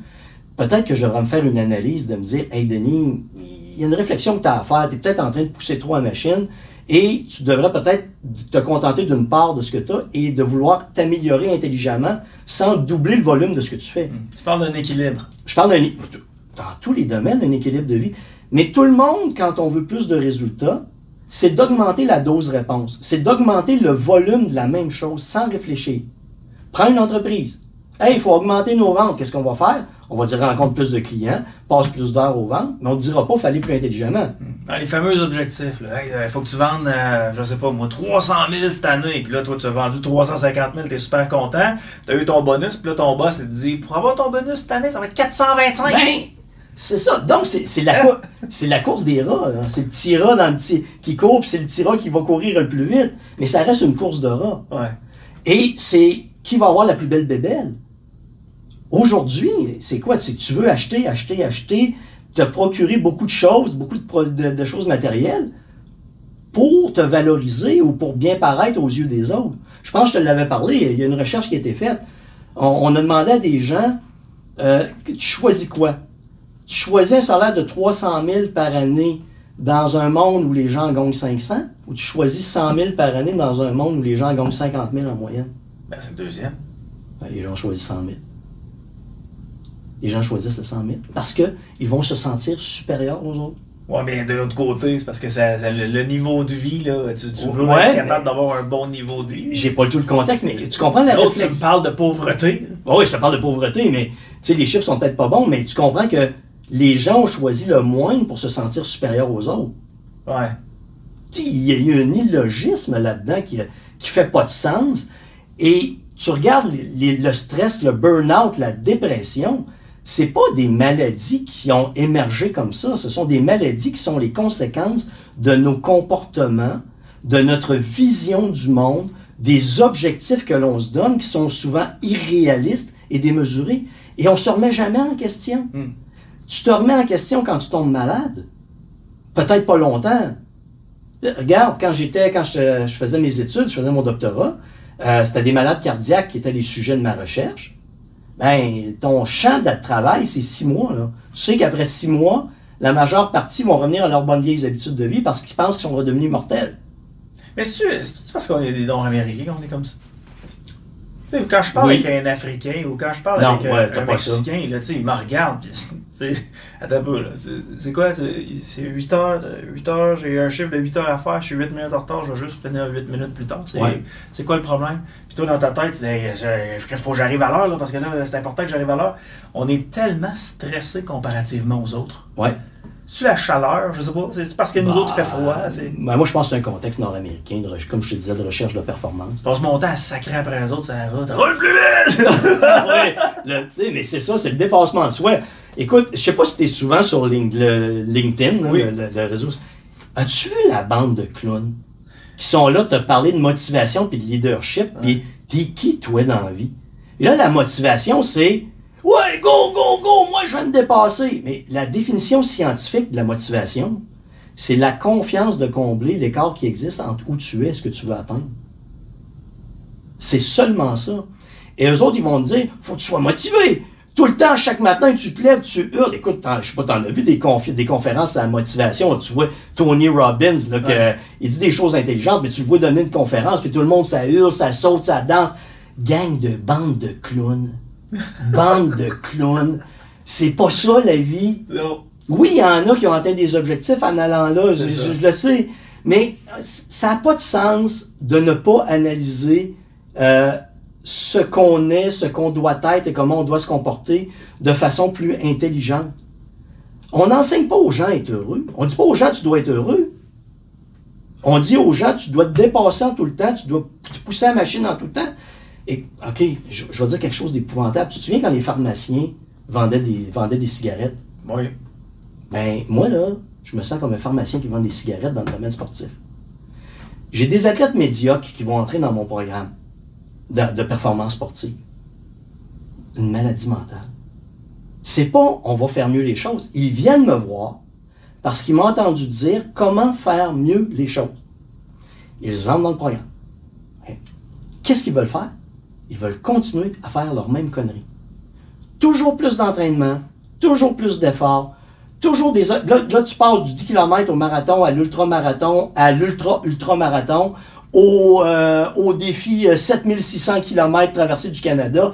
peut-être que je devrais me faire une analyse de me dire, hey Denis, il y a une réflexion que tu as à faire, tu es peut-être en train de pousser trop à machine et tu devrais peut-être te contenter d'une part de ce que tu as et de vouloir t'améliorer intelligemment sans doubler le volume de ce que tu fais. Hmm. Tu parles d'un équilibre. Je parle d'un dans tous les domaines, un équilibre de vie. Mais tout le monde, quand on veut plus de résultats, c'est d'augmenter la dose réponse. C'est d'augmenter le volume de la même chose sans réfléchir. Prends une entreprise. Hey, il faut augmenter nos ventes. Qu'est-ce qu'on va faire? On va dire rencontre plus de clients, passe plus d'heures aux ventes, mais on ne dira pas fallait plus intelligemment. Hmm. les fameux objectifs. Il euh, faut que tu vendes, euh, je sais pas moi, 300 000 cette année. Puis là, toi, tu as vendu 350 000, tu es super content. Tu as eu ton bonus. Puis là, ton boss, il te dit, pour avoir ton bonus cette année, ça va être 425 ben, c'est ça. Donc, c'est la, la course des rats. C'est le petit rat dans le petit, qui court, puis c'est le petit rat qui va courir le plus vite. Mais ça reste une course de rats. Et c'est qui va avoir la plus belle bébelle? Aujourd'hui, c'est quoi? C'est que tu veux acheter, acheter, acheter, te procurer beaucoup de choses, beaucoup de, choses matérielles pour te valoriser ou pour bien paraître aux yeux des autres. Je pense que je te l'avais parlé, il y a une recherche qui a été faite. On, a demandé à des gens, euh, tu choisis quoi? tu choisis un salaire de 300 000 par année dans un monde où les gens gagnent 500 ou tu choisis 100 000 par année dans un monde où les gens gagnent 50 000 en moyenne? Ben, c'est le deuxième. Ben, les gens choisissent 100 000. Les gens choisissent le 100 000 parce qu'ils vont se sentir supérieurs aux autres. Ouais, mais de l'autre côté, c'est parce que ça, le, niveau de vie, là, tu, veux être capable d'avoir un bon niveau de vie. J'ai pas tout le contexte, mais tu comprends la réflexion. Tu me parles de pauvreté. oui, je te parle de pauvreté, mais tu sais, les chiffres sont peut-être pas bons, mais tu comprends que les gens ont choisi le moindre pour se sentir supérieur aux autres. Ouais. Il y a eu un illogisme là-dedans qui, qui fait pas de sens. Et tu regardes le stress, le burn-out, la dépression, c'est pas des maladies qui ont émergé comme ça. Ce sont des maladies qui sont les conséquences de nos comportements, de notre vision du monde, des objectifs que l'on se donne qui sont souvent irréalistes et démesurés. Et on se remet jamais en question. Hmm. Tu te remets en question quand tu tombes malade? Peut-être pas longtemps. Regarde, quand j'étais, quand je, faisais mes études, je faisais mon doctorat, euh, c'était des malades cardiaques qui étaient les sujets de ma recherche. Ben, ton champ de travail, c'est six mois. Tu sais qu'après six mois, la majeure partie vont revenir à leurs bonnes vieilles habitudes de vie parce qu'ils pensent qu'ils sont redevenus mortels. Mais c'est parce qu'on est des dons américains qu'on est comme ça? Quand je parle avec un Africain ou quand je parle avec un, Mexicain, là, il me regarde. attends un peu. C'est quoi? C'est 8 heures, 8 heures, j'ai un chiffre de 8 heures à faire, je suis 8 minutes en retard, je vais juste finir 8 minutes plus tard. C'est quoi le problème? Puis toi, dans ta tête, tu dis, il faut que j'arrive à l'heure, parce que là, c'est important que j'arrive à l'heure. On est tellement stressé comparativement aux autres. Ouais. C'est la chaleur, je sais pas. C'est parce que nous autres, il fait froid. Ben, moi, je pense que c'est un contexte nord-américain, comme je te disais, de recherche de performance. Passe mon temps à sacrer après les autres, ça va. Roule plus vite! oui, mais c'est ça, c'est le dépassement de soi. Écoute, je sais pas si tu es souvent sur LinkedIn, le, réseau. As-tu vu la bande de clowns qui sont là te parler de motivation puis de leadership? Puis t'es qui, toi, dans la vie? Et là, la motivation, c'est Ouais, go, go, go, moi je vais me dépasser. Mais la définition scientifique de la motivation, c'est la confiance de combler l'écart qui existe entre où tu es et ce que tu veux atteindre. C'est seulement ça. Et eux autres, ils vont te dire, faut que tu sois motivé. Tout le temps, chaque matin, tu te lèves, tu hurles. Écoute, je sais pas, t'en as vu des, confi- des conférences à la motivation. Tu vois Tony Robbins, là, que, Ouais. il dit des choses intelligentes, mais tu le vois donner une conférence, puis tout le monde, ça hurle, ça saute, ça danse. Gang de bande de clowns. Bande de clowns. C'est pas ça, la vie. Non. Oui, il y en a qui ont atteint des objectifs en allant là, je, le sais. Mais ça n'a pas de sens de ne pas analyser euh, ce qu'on est, ce qu'on doit être et comment on doit se comporter de façon plus intelligente. On n'enseigne pas aux gens à être heureux. On dit pas aux gens tu dois être heureux. On dit aux gens tu dois te dépasser en tout le temps, tu dois te pousser la machine en tout le temps. Et, OK, je, je vais dire quelque chose d'épouvantable. Tu te souviens quand les pharmaciens vendaient des, vendaient des cigarettes? Oui. Ben, moi, là, je me sens comme un pharmacien qui vend des cigarettes dans le domaine sportif. J'ai des athlètes médiocres qui vont entrer dans mon programme de, de performance sportive. Une maladie mentale. C'est pas on va faire mieux les choses. Ils viennent me voir parce qu'ils m'ont entendu dire comment faire mieux les choses. Ils entrent dans le programme. Qu'est-ce qu'ils veulent faire? Ils veulent continuer à faire leur même connerie. Toujours plus d'entraînement, toujours plus d'efforts, toujours des... Là, là, tu passes du 10 km au marathon, à l'ultra-marathon, à l'ultra-ultra-marathon, au, euh, au défi euh, 7600 km traversée du Canada.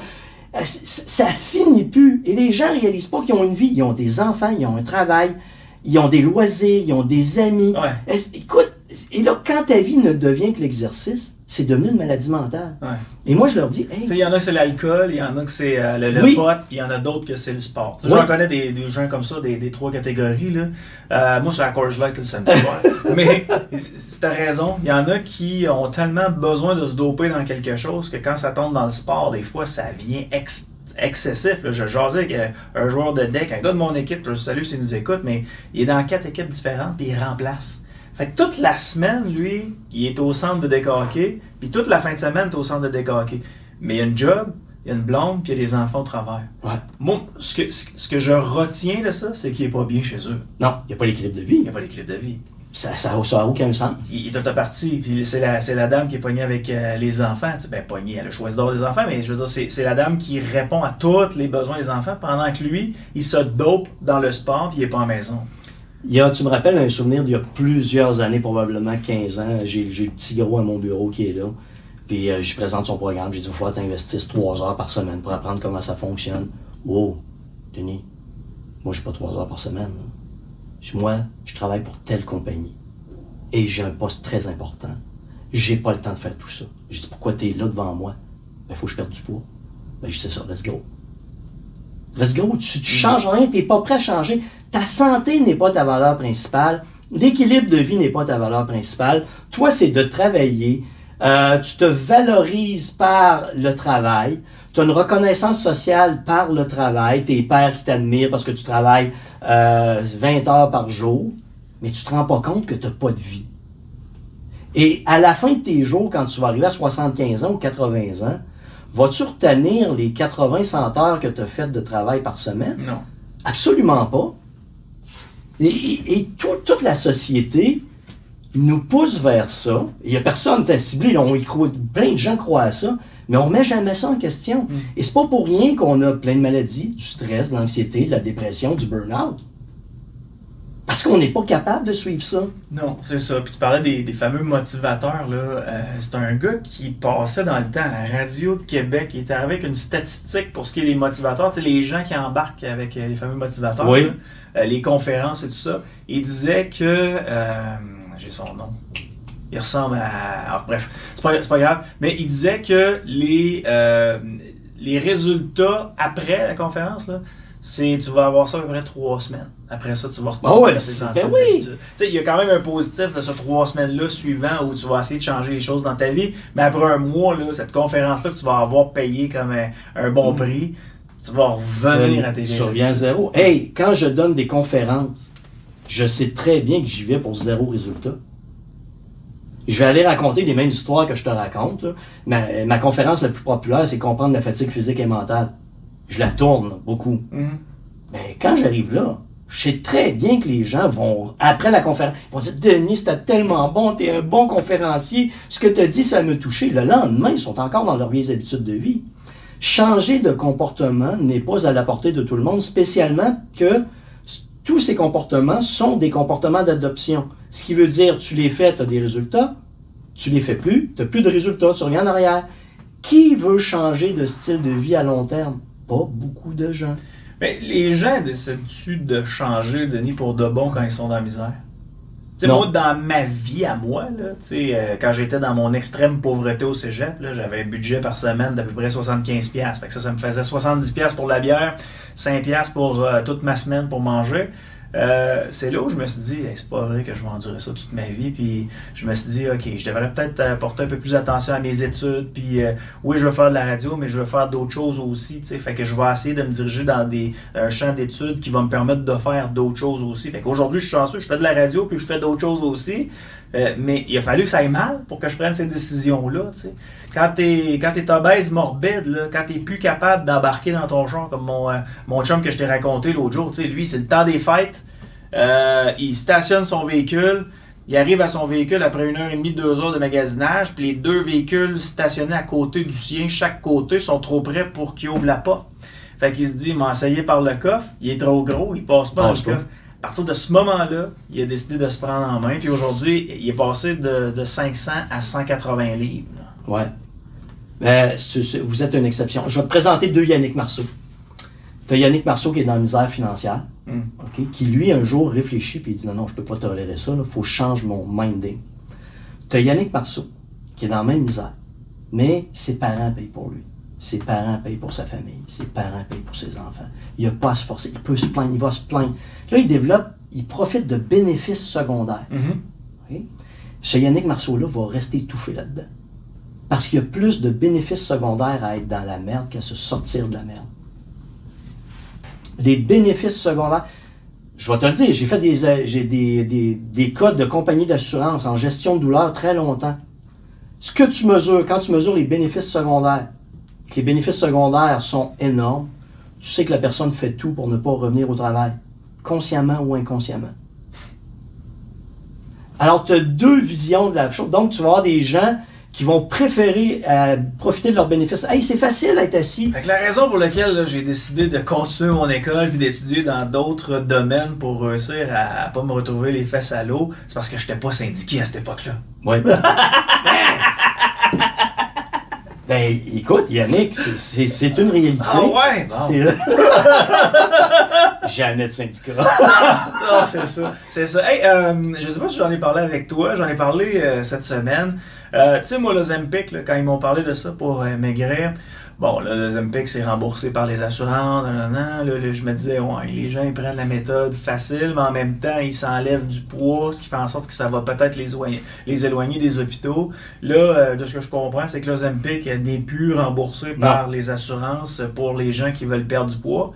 Euh, Ça finit plus. Et les gens réalisent pas qu'ils ont une vie. Ils ont des enfants, ils ont un travail, ils ont des loisirs, ils ont des amis. Ouais. Écoute, et là, quand ta vie ne devient que l'exercice, c'est devenu une maladie mentale. Ouais. Et moi, je leur dis, hey, Il y en a que c'est l'alcool, il y en a que c'est euh, le, le Oui. pot, puis il y en a d'autres que c'est le sport. J'en connais des, des gens comme ça, des, des trois catégories. Là. Euh, moi, c'est la Coors Light le samedi soir. Mais tu as raison, il y en a qui ont tellement besoin de se doper dans quelque chose que quand ça tombe dans le sport, des fois, ça vient ex- excessif. là. Je jasais avec euh, un joueur de deck, un gars de mon équipe, je le salue s'il nous écoute, mais il est dans quatre équipes différentes, puis il remplace. Fait que toute la semaine, lui, il est au centre de décaquer, puis toute la fin de semaine, il est au centre de décaquer. Mais il y a une job, il y a une blonde, puis il y a des enfants au travers. Ouais. Moi, ce que, ce ce que je retiens de ça, c'est qu'il n'est pas bien chez eux. non, il n'y a pas l'équilibre de Il vie. n'y a pas l'équilibre de vie. Ça n'a ça, ça aucun sens. Il, il est tout parti, puis c'est la, c'est la dame qui est pognée avec euh, les enfants. Tu sais, ben, pognée, elle a choisi d'avoir des enfants, mais je veux dire, c'est, c'est la dame qui répond à tous les besoins des enfants, pendant que lui, il se dope dans le sport, puis il n'est pas en maison. Il y a, tu me rappelles un souvenir d'il y a plusieurs années, probablement 15 ans. J'ai le petit gros à mon bureau qui est là. Puis euh, je présente son programme. J'ai dit, il faut que tu investisses 3 heures par semaine pour apprendre comment ça fonctionne. Wow, Denis, moi, j'ai pas 3 heures par semaine. Je dis, Moi, je travaille pour telle compagnie. Et j'ai un poste très important. J'ai pas le temps de faire tout ça. J'ai dit, pourquoi tu es là devant moi? Ben, faut que je perde du poids. Ben, je sais ça, let's go. Let's go, tu, tu changes rien, tu n'es pas prêt à changer. Ta santé n'est pas ta valeur principale. L'équilibre de vie n'est pas ta valeur principale. Toi, c'est de travailler. Euh, tu te valorises par le travail. Tu as une reconnaissance sociale par le travail. Tes pères qui t'admirent parce que tu travailles euh, 20 heures par jour. Mais tu te rends pas compte que tu n'as pas de vie. Et à la fin de tes jours, quand tu vas arriver à 75 ans ou 80 ans, vas-tu retenir les 80-100 heures que tu as faites de travail par semaine? Non. Absolument pas. Et, et- et tout- toute la société nous pousse vers ça. Il n'y a personne qui ciblé, on y croit, plein de gens croient à ça, mais on ne met jamais ça en question. Et c'est pas pour rien qu'on a plein de maladies, du stress, de l'anxiété, de la dépression, du burn-out. Parce qu'on n'est pas capable de suivre ça. Non, c'est ça. Puis tu parlais des, des fameux motivateurs. là. Euh, c'est un gars qui passait dans le temps à la radio de Québec. Il était arrivé avec une statistique pour ce qui est des motivateurs. Tu sais, les gens qui embarquent avec euh, les fameux motivateurs, Oui. là, euh, les conférences et tout ça. Il disait que... euh, J'ai son nom. Il ressemble à... ah, bref, c'est pas, c'est pas grave. Mais il disait que les, euh, les résultats après la conférence, là, c'est tu vas avoir ça à peu près trois semaines. Après ça, tu vas reprendre Ah ouais, ben oui. habitudes. Tu sais, il y a quand même un positif de ces trois semaines-là suivant où tu vas essayer de changer les choses dans ta vie. Mais après un mois, là, cette conférence-là que tu vas avoir payé comme un, un bon prix, tu vas revenir à tes Tu reviens à zéro. Hey, quand je donne des conférences, je sais très bien que j'y vais pour zéro résultat. Je vais aller raconter les mêmes histoires que je te raconte. là. Ma, ma conférence la plus populaire, c'est comprendre la fatigue physique et mentale. Je la tourne beaucoup. Mhm. Mais quand j'arrive là, je sais très bien que les gens vont, après la conférence, vont dire Denis, c'était tellement bon, t'es un bon conférencier, ce que tu as dit, ça me touché. Le lendemain, ils sont encore dans leurs vieilles habitudes de vie. Changer de comportement n'est pas à la portée de tout le monde, spécialement que tous ces comportements sont des comportements d'adoption. Ce qui veut dire, tu les fais, tu as des résultats, tu les fais plus, tu n'as plus de résultats, tu reviens en arrière. Qui veut changer de style de vie à long terme? Pas beaucoup de gens. Mais les gens décident-tu de changer, Denis, pour de bon quand ils sont dans la misère? Tu sais, Non. moi, dans ma vie à moi, là, euh, quand j'étais dans mon extrême pauvreté au cégep, là, j'avais un budget par semaine d'à peu près 75$. piastres. Fait que ça, ça me faisait 70$ piastres pour la bière, 5$ piastres pour euh, toute ma semaine pour manger. Euh, c'est là où je me suis dit, c'est pas vrai que je vais endurer ça toute ma vie. Puis je me suis dit, OK, je devrais peut-être euh, porter un peu plus attention à mes études. Puis euh, oui, je veux faire de la radio, mais je veux faire d'autres choses aussi. tu sais. Fait que je vais essayer de me diriger dans des un champ d'études qui va me permettre de faire d'autres choses aussi. Fait qu'aujourd'hui, je suis chanceux, je fais de la radio, puis je fais d'autres choses aussi. Euh, mais il a fallu que ça aille mal pour que je prenne ces décisions-là. tu. Quand t'es quand t'es obèse morbide, là, quand t'es plus capable d'embarquer dans ton char, comme mon, euh, mon chum que je t'ai raconté l'autre jour, tu lui, c'est le temps des fêtes. Euh, il stationne son véhicule. Il arrive à son véhicule après une heure et demie, deux heures de magasinage, puis les deux véhicules stationnés à côté du sien, chaque côté, sont trop près pour qu'il ouvre la porte. Fait qu'il se dit, essayé par le coffre, il est trop gros, il passe pas dans le coffre. À partir de ce moment-là, il a décidé de se prendre en main, puis aujourd'hui, il est passé de, de 500 à 180 livres. là. Ouais. Ben, vous êtes une exception. Je vais te présenter deux Yannick Marceau. Tu as Yannick Marceau qui est dans la misère financière, Hmm. qui lui, un jour, réfléchit et il dit non, non, je peux pas tolérer ça, il faut que je change mon minding. Tu as Yannick Marceau qui est dans la même misère, mais ses parents payent pour lui. Ses parents payent pour sa famille. Ses parents payent pour ses enfants. Il n'a pas à se forcer. Il peut se plaindre. Il va se plaindre. Là, il développe, il profite de bénéfices secondaires. Ce Yannick Marceau-là va rester étouffé là-dedans. Parce qu'il y a plus de bénéfices secondaires à être dans la merde qu'à se sortir de la merde. Des bénéfices secondaires. Je vais te le dire, j'ai fait des, euh, j'ai des, des, des codes de compagnie d'assurance en gestion de douleur très longtemps. Ce que tu mesures, quand tu mesures les bénéfices secondaires, que les bénéfices secondaires sont énormes, tu sais que la personne fait tout pour ne pas revenir au travail, consciemment ou inconsciemment. Alors, tu as deux visions de la chose. Donc, tu vas avoir des gens qui vont préférer euh, profiter de leurs bénéfices. Hey, c'est facile d'être assis. Fait que la raison pour laquelle j'ai décidé de continuer mon école puis d'étudier dans d'autres domaines pour réussir à, à pas me retrouver les fesses à l'eau, c'est parce que j'étais pas syndiqué à cette époque-là. Oui. ben, écoute, Yannick, c'est- une réalité. Ah ouais? Bon. C'est- Jamais de syndicat. Non, c'est ça. C'est ça. Hey, euh, je sais pas si j'en ai parlé avec toi, j'en ai parlé euh, cette semaine. Euh, tu sais, moi, l'Ozempic, quand ils m'ont parlé de ça pour euh, maigrir, bon, là, l'Ozempic, c'est remboursé par les assurances, nan. Là, là, je me disais, ouais, les gens, ils prennent la méthode facile, mais en même temps, ils s'enlèvent du poids, ce qui fait en sorte que ça va peut-être les, éloigner- les éloigner des hôpitaux. Là, euh, de ce que je comprends, c'est que l'Ozempic n'est plus remboursé par les assurances pour les gens qui veulent perdre du poids.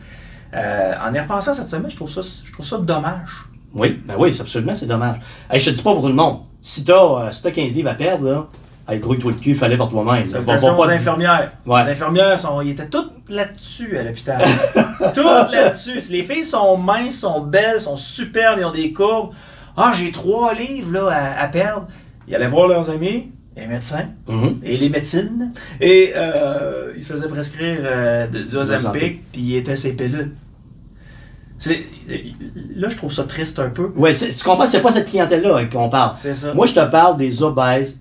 Euh, en y repensant cette semaine, je trouve ça, je trouve ça dommage. Oui, ben oui, c'est absolument, c'est dommage. Hey, je te dis pas pour tout le monde. Si t'as euh, si t'as 15 livres à perdre, là, hey, grouille-toi le cul, fallait par toi-même. Va- Salutations pas te- infirmières. Ouais. Les infirmières, sont, ils étaient toutes là-dessus à l'hôpital. toutes là-dessus. Les filles sont minces, sont belles, sont superbes, ils ont des courbes. Ah, j'ai trois livres là, à, à perdre. Ils allaient voir leurs amis, les médecins Mhm. et les médecines. Et euh, ils se faisaient prescrire euh, du Ozempic. Puis ils étaient ces pilules. Là, je trouve ça triste un peu. Ouais, c'est- tu comprends, c'est pas cette clientèle-là hein, qu'on parle. C'est ça. Moi, je te parle des obèses.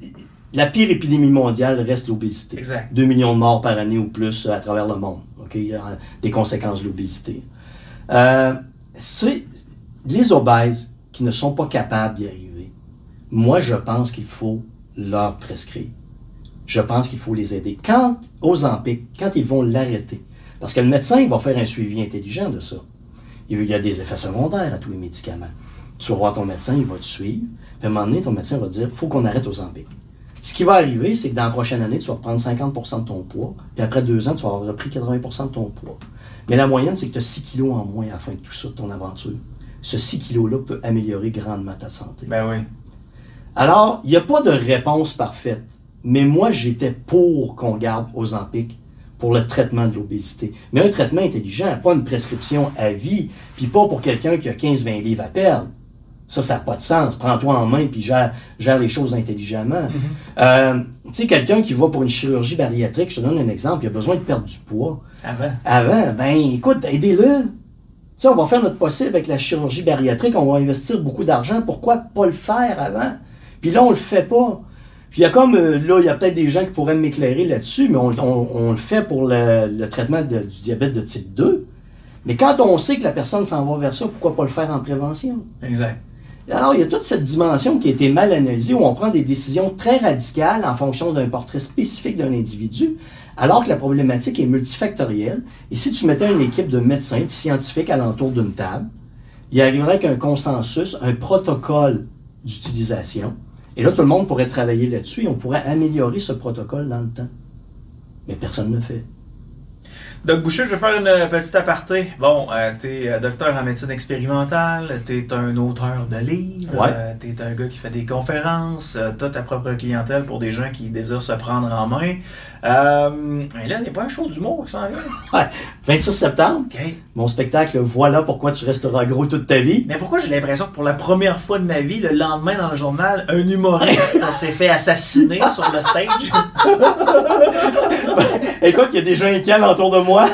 La pire épidémie mondiale reste l'obésité. Exact. 2 millions de morts par année ou plus euh, à travers le monde. OK? Il y a Des conséquences de l'obésité. Euh, c'est- les obèses qui ne sont pas capables d'y arriver, moi, je pense qu'il faut leur prescrire. Je pense qu'il faut les aider. Quand, aux Empic, quand ils vont l'arrêter, parce que le médecin, il va faire un suivi intelligent de ça. Il y a des effets secondaires à tous les médicaments. Tu vas voir ton médecin, il va te suivre. Puis à un moment donné, ton médecin va te dire faut qu'on arrête aux Empic. Ce qui va arriver, c'est que dans la prochaine année, tu vas prendre 50% de ton poids, puis après deux ans, tu vas avoir repris 80% de ton poids. Mais la moyenne, c'est que tu as 6 kilos en moins à la fin de tout ça, de ton aventure. Ce 6 kilos-là peut améliorer grandement ta santé. Ben oui. Alors, il n'y a pas de réponse parfaite. Mais moi, j'étais pour qu'on garde aux Empic pour le traitement de l'obésité. Mais un traitement intelligent, pas une prescription à vie, puis pas pour quelqu'un qui a 15-20 livres à perdre. Ça, ça n'a pas de sens. Prends-toi en main puis gère, gère les choses intelligemment. Mhm. Euh, tu sais, quelqu'un qui va pour une chirurgie bariatrique, je te donne un exemple, il a besoin de perdre du poids. Avant. Avant, ben écoute, aidez-le. Tu sais, on va faire notre possible avec la chirurgie bariatrique, on va investir beaucoup d'argent. Pourquoi pas le faire avant? Puis là, on le fait pas. Puis il y a comme, euh, là, il y a peut-être des gens qui pourraient m'éclairer là-dessus, mais on, on- on le fait pour le, le traitement de- du diabète de type 2. Mais quand on sait que la personne s'en va vers ça, pourquoi pas le faire en prévention? Exact. Alors, il y a toute cette dimension qui a été mal analysée, où on prend des décisions très radicales en fonction d'un portrait spécifique d'un individu, alors que la problématique est multifactorielle. Et si tu mettais une équipe de médecins, de scientifiques alentour d'une table, il arriverait qu'un consensus, un protocole d'utilisation. Et là, tout le monde pourrait travailler là-dessus et on pourrait améliorer ce protocole dans le temps. Mais personne ne le fait. Doc Boucher, je vais faire une euh, petite aparté. Bon, euh, t'es euh, docteur en médecine expérimentale, t'es un auteur de livres, Ouais. euh, t'es un gars qui fait des conférences, t'as ta propre clientèle pour des gens qui désirent se prendre en main. Euh, et là, il n'y a pas un show d'humour qui s'en vient? Ouais. 26 septembre, OK. mon spectacle Voilà pourquoi tu resteras gros toute ta vie. Mais pourquoi j'ai l'impression que pour la première fois de ma vie, le lendemain dans le journal, un humoriste s'est fait assassiner sur le stage? Écoute, il y a des gens inquiets autour de moi.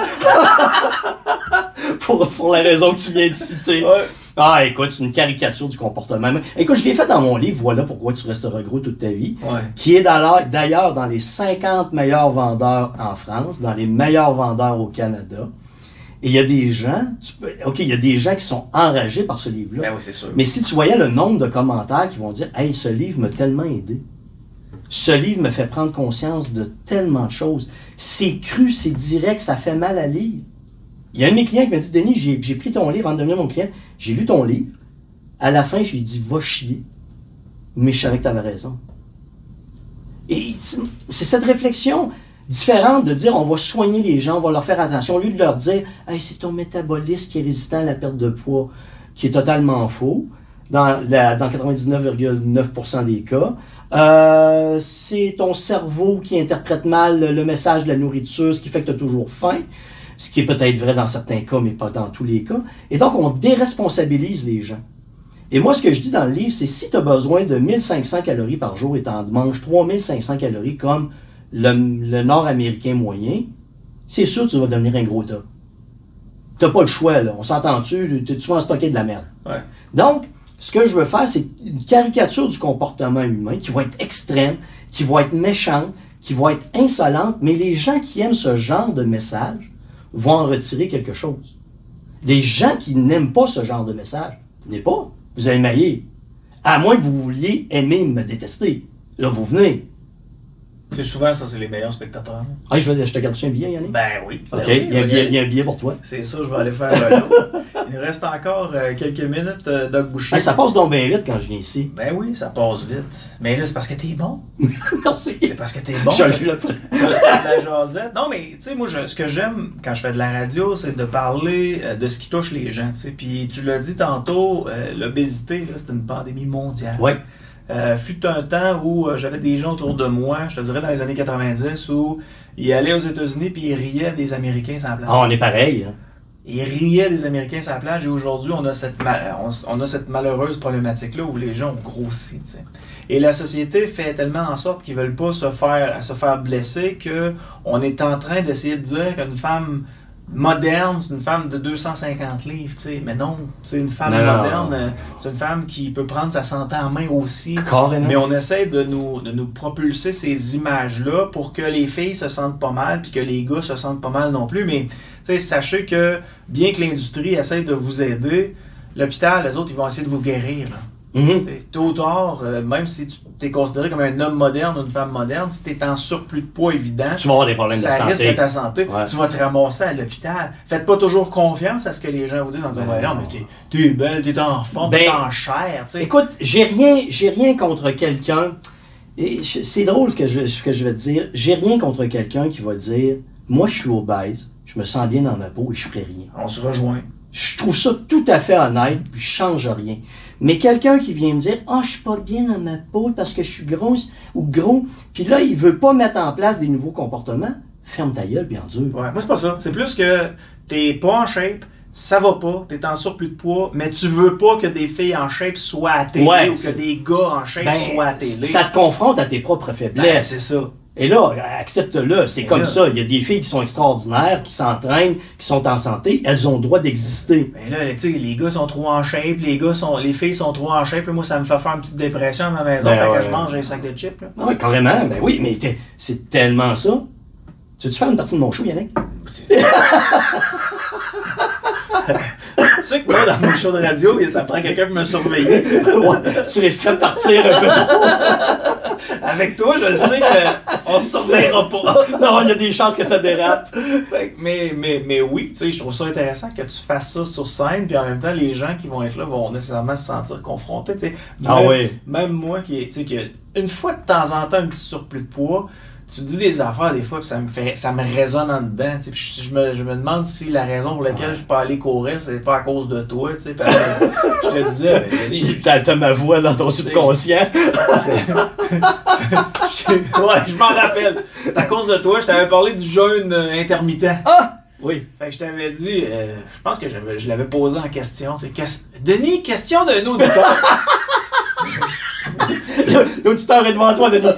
pour, pour la raison que tu viens de citer. Ouais. Ah, écoute, c'est une caricature du comportement. Écoute, je l'ai fait dans mon livre, Voilà pourquoi tu resteras gros toute ta vie, Ouais. qui est d'ailleurs dans les 50 meilleurs vendeurs en France, dans les meilleurs vendeurs au Canada. Et il y a des gens, tu peux- OK, il y a des gens qui sont enragés par ce livre-là. Ben oui, c'est sûr. Mais si tu voyais le nombre de commentaires qui vont dire Hey, ce livre m'a tellement aidé. Ce livre me fait prendre conscience de tellement de choses. C'est cru, c'est direct, ça fait mal à lire. Il y a un de mes clients qui m'a dit Denis, j'ai j'ai pris ton livre avant de devenir mon client. J'ai lu ton livre. À la fin, je lui ai dit Va chier. Mais je savais que tu avais raison. Et c'est cette réflexion différente de dire on va soigner les gens, on va leur faire attention, au lieu de leur dire hey, c'est ton métabolisme qui est résistant à la perte de poids, qui est totalement faux dans 99,9% des cas. Euh, c'est ton cerveau qui interprète mal le message de la nourriture, ce qui fait que tu as toujours faim, ce qui est peut-être vrai dans certains cas, mais pas dans tous les cas. Et donc, on déresponsabilise les gens. Et moi, ce que je dis dans le livre, c'est si tu as besoin de 1500 calories par jour et tu en manges 3500 calories comme le, le nord-américain moyen, c'est sûr que tu vas devenir un gros tas. T'as pas le choix, là. On s'entend-tu? Tu tu vas en stocker de la merde. Ouais. Donc, ce que je veux faire, c'est une caricature du comportement humain qui va être extrême, qui va être méchante, qui va être insolente, mais les gens qui aiment ce genre de message vont en retirer quelque chose. Les gens qui n'aiment pas ce genre de message, venez pas, vous allez mailler. À moins que vous vouliez aimer me détester. Là, vous venez. C'est souvent ça, c'est les meilleurs spectateurs. Ah, je, vais, je te garde un billet, Yannick? Ben oui. Ben OK, oui, il, y a un billet, il y a un billet pour toi. C'est ça, je vais aller faire. Il reste encore euh, quelques minutes, euh, Doc Boucher. Hey, ça passe donc bien vite quand je viens ici. Ben oui, ça passe vite. Mais là, c'est parce que t'es bon. Merci. C'est parce que t'es bon. je T'as- le la jasette. Non, mais tu sais, moi, je- ce que j'aime quand je fais de la radio, c'est de parler euh, de ce qui touche les gens. sais. Puis tu l'as dit tantôt, euh, l'obésité, c'est une pandémie mondiale. Ouais. Euh, fut un temps où euh, j'avais des gens autour de moi, je te dirais dans les années 90, où ils allaient aux États-Unis puis ils riaient des Américains sans plage. Ah, on est pareil. hein. Ils riaient des Américains sur la plage et aujourd'hui, on, a cette ma- on, on a cette malheureuse problématique-là où les gens ont grossi. Et la société fait tellement en sorte qu'ils veulent pas se faire, se faire blesser que on est en train d'essayer de dire qu'une femme moderne, c'est une femme de 250 livres. tu sais. Mais non, c'est une femme Non, moderne, euh, c'est une femme qui peut prendre sa santé en main aussi. Carrément. Mais on essaie de nous, de nous propulser ces images-là pour que les filles se sentent pas mal puis que les gars se sentent pas mal non plus. Mais tu sais, sachez que bien que l'industrie essaie de vous aider, l'hôpital, les autres, ils vont essayer de vous guérir. Là. Sais, Tôt ou tard, euh, même si tu es considéré comme un homme moderne ou une femme moderne, si tu es en surplus de poids évident, Tu vas avoir des problèmes de ça risque santé. ta santé. Ouais. Tu vas te ramasser à l'hôpital. Faites pas toujours confiance à ce que les gens vous disent en disant Ben Ouais, non, mais t'es- t'es belle, t'es en forme, Ben, t'es en chair. Écoute, j'ai rien, j'ai rien contre quelqu'un. C'est drôle que je, ce que je vais te dire. J'ai rien contre quelqu'un qui va dire, moi, je suis obèse, je me sens bien dans ma peau et je ferai rien. On se rejoint. Je trouve ça tout à fait honnête, puis je change rien. Mais quelqu'un qui vient me dire, ah, je suis pas bien dans ma peau parce que je suis grosse ou gros, puis là, il veut pas mettre en place des nouveaux comportements, ferme ta gueule, bien dur. Ouais, moi, c'est pas ça. C'est plus que t'es pas en shape, ça va pas, t'es en surplus de poids, mais tu veux pas que des filles en shape soient à télé Ouais, ou que des gars en shape Ben, soient à télé. ça te confronte à tes propres Ben, faiblesses. c'est ça. Et là, accepte-le, c'est comme là- ça. Il y a des filles qui sont extraordinaires, qui s'entraînent, qui sont en santé, elles ont le droit d'exister. Mais là, tu sais, les gars sont trop en shape, les gars sont, les filles sont trop en shape, moi ça me fait faire une petite dépression à ma maison, Ben fait ouais. que je mange un sac de chips, là. Oui, carrément. Ben oui, mais c'est tellement ça. Tu veux-tu faire une partie de mon show, Yannick? tu sais que moi, dans mon show de radio, ça prend quelqu'un pour me surveiller. ouais, tu risquerais de partir un peu trop. Avec toi, je sais qu'on se surveillera pas. Non, il y a des chances que ça dérape. Mais, mais, mais oui, tu sais, je trouve ça intéressant que tu fasses ça sur scène, puis en même temps, les gens qui vont être là vont nécessairement se sentir confrontés. tu sais. Ah même, oui. Même moi, qui, tu sais, que une fois de temps en temps, un petit surplus de poids, tu dis des affaires des fois, puis ça me fait, ça me résonne en dedans. tu sais, puis Je, je me, je me demande si la raison pour laquelle je peux aller courir, c'est pas à cause de toi. tu sais, parce que je te disais, ben, Denis, T'as ma voix dans ton subconscient. ouais, je m'en rappelle. C'est à cause de toi, je t'avais parlé du jeûne euh, intermittent. Ah! Oui. Fait que je t'avais dit, euh, je pense que j'avais- je l'avais posé en question. C'est Denis, question d'un auditeur. L'auditeur est devant toi, Denis.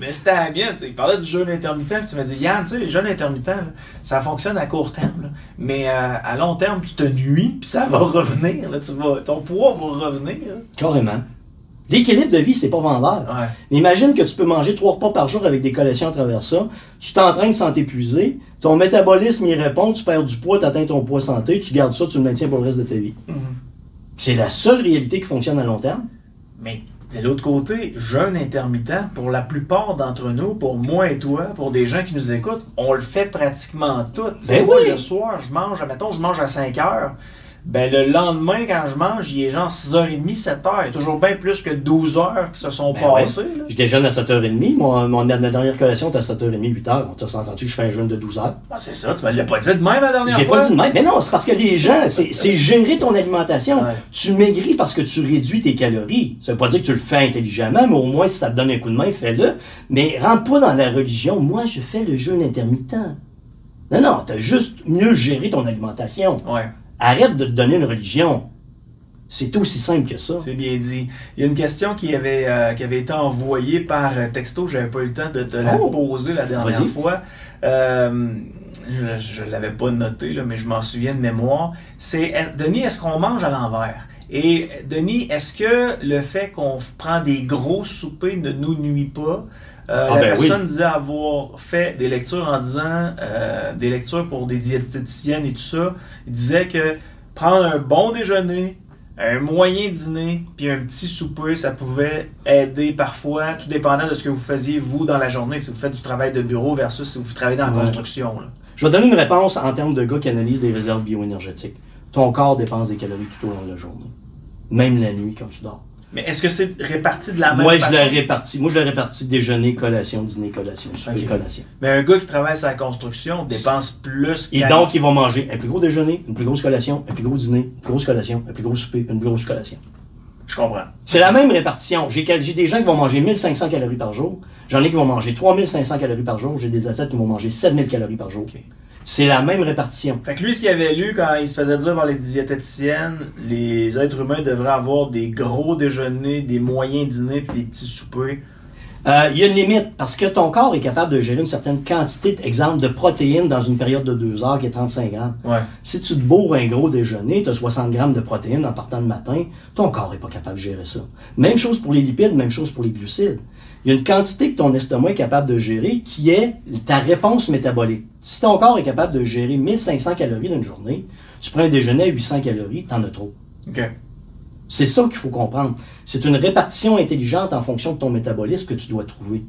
Mais c'était la mienne, tu sais. Il parlait du jeûne intermittent, puis tu m'as dit, Yann, tu sais, les jeûnes intermittents, là, ça fonctionne à court terme, là. mais euh, à long terme, tu te nuis, puis ça va revenir. Là, tu vas, ton poids va revenir. Carrément. L'équilibre de vie, c'est pas vendeur. Ouais. Mais imagine que tu peux manger trois repas par jour avec des collations à travers ça. Tu t'entraînes sans t'épuiser. Ton métabolisme y répond, tu perds du poids, tu atteins ton poids santé, tu gardes ça, tu le maintiens pour le reste de ta vie. Mhm. C'est la seule réalité qui fonctionne à long terme. Mais de l'autre côté, jeûne intermittent, pour la plupart d'entre nous, pour moi et toi, pour des gens qui nous écoutent, on le fait pratiquement tout. Ben moi, oui. le soir, je mange, admettons, je mange à 5 heures. Ben, le lendemain, quand je mange, il est genre 6h30, 7h. Il y a toujours bien plus que 12 heures qui se sont Ben passées. là. Je déjeune à 7h30. Mon, mon, ma dernière collation est à 7h30, 8h. On t'a entendu que je fais un jeûne de 12 heures? Ah, c'est ça, tu me l'as pas dit de même la dernière J'ai fois. pas dit de même. Mais non, c'est parce que les gens, c'est c'est gérer ton alimentation. Ouais. Tu maigris parce que tu réduis tes calories. Ça veut pas dire que tu le fais intelligemment, mais au moins si ça te donne un coup de main, fais-le. Mais rentre pas dans la religion. Moi, je fais le jeûne intermittent. Non, non, t'as juste mieux géré ton alimentation. Ouais, Arrête de te donner une religion. C'est aussi simple que ça. c'est bien dit. Il y a une question qui avait, euh, qui avait été envoyée par euh, texto. J'avais pas eu le temps de te la Oh. poser la dernière fois. Euh, je ne l'avais pas noté, là, mais je m'en souviens de mémoire. C'est est- Denis, est-ce qu'on mange à l'envers? Et Denis, est-ce que le fait qu'on prend des gros soupers ne nous nuit pas? Euh, Ah la ben oui. personne disait avoir fait des lectures en disant euh, des lectures pour des diététiciennes et tout ça. Il disait que prendre un bon déjeuner, un moyen dîner, puis un petit souper, ça pouvait aider parfois, tout dépendant de ce que vous faisiez vous dans la journée, si vous faites du travail de bureau versus si vous travaillez dans la Ouais. construction. là. Je vais donner une réponse en termes de gars qui analysent des réserves bioénergétiques. Ton corps dépense des calories tout au long de la journée. Même la nuit quand tu dors. Mais est-ce que c'est réparti de la même Moi, je façon? l'ai réparti. Moi, je l'ai réparti déjeuner, collation, dîner, collation, souper, collation. Mais un gars qui travaille sur la construction dépense plus Et donc, ils vont manger un plus gros déjeuner, une plus grosse collation, un plus gros dîner, une grosse collation, un plus gros souper, une plus grosse collation. Je comprends. C'est la même répartition. J'ai j'ai des gens qui vont manger 1500 calories par jour. J'en ai qui vont manger 3500 calories par jour. J'ai des athlètes qui vont manger 7000 calories par jour. C'est la même répartition. Fait que lui, ce qu'il avait lu quand il se faisait dire par les diététiciennes, les êtres humains devraient avoir des gros déjeuners, des moyens dîners puis des petits soupers. Euh, Il y a une limite parce que ton corps est capable de gérer une certaine quantité, exemple, de protéines dans une période de 2 heures qui est 35 grammes. Ouais. Si tu te bourres un gros déjeuner, tu as 60 grammes de protéines en partant le matin, ton corps n'est pas capable de gérer ça. Même chose pour les lipides, même chose pour les glucides. Il y a une quantité que ton estomac est capable de gérer qui est ta réponse métabolique. Si ton corps est capable de gérer 1500 calories d'une journée, tu prends un déjeuner à 800 calories, t'en as trop. OK. C'est ça qu'il faut comprendre. C'est une répartition intelligente en fonction de ton métabolisme que tu dois trouver.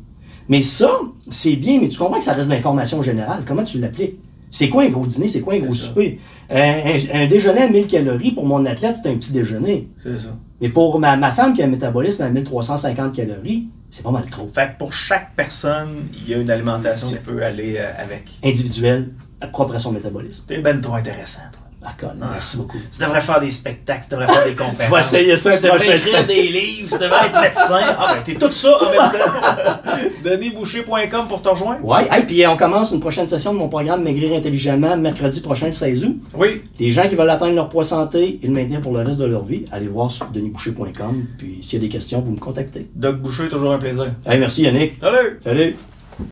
Mais ça, c'est bien, mais tu comprends que ça reste de l'information générale. Comment tu l'appliques? C'est quoi un gros dîner? C'est quoi un gros C'est souper? Un, un- un déjeuner à 1000 calories, pour mon athlète, c'est un petit déjeuner. C'est ça. Mais pour ma, ma femme qui a un métabolisme à 1350 calories, c'est pas mal trop. Fait que pour chaque personne, il y a une alimentation qui C'est- peut aller euh, avec. Individuel, propre à son métabolisme. T'es ben trop intéressant, toi. Ah, merci beaucoup. Tu devrais faire des spectacles, tu devrais faire des conférences. Je vais essayer ça, Tu devrais écrire des livres, tu devrais être médecin. Ah ben, t'es tout ça en même temps. DenisBoucher.com pour te rejoindre. Ouais, hey, puis on commence une prochaine session de mon programme Maigrir intelligemment mercredi prochain, le 16 août. Oui. Les gens qui veulent atteindre leur poids santé et le maintenir pour le reste de leur vie, allez voir sur denisboucher.com. Puis s'il y a des questions, vous me contactez. Doc Boucher, toujours un plaisir. Hey, merci Yannick. Salut! Salut.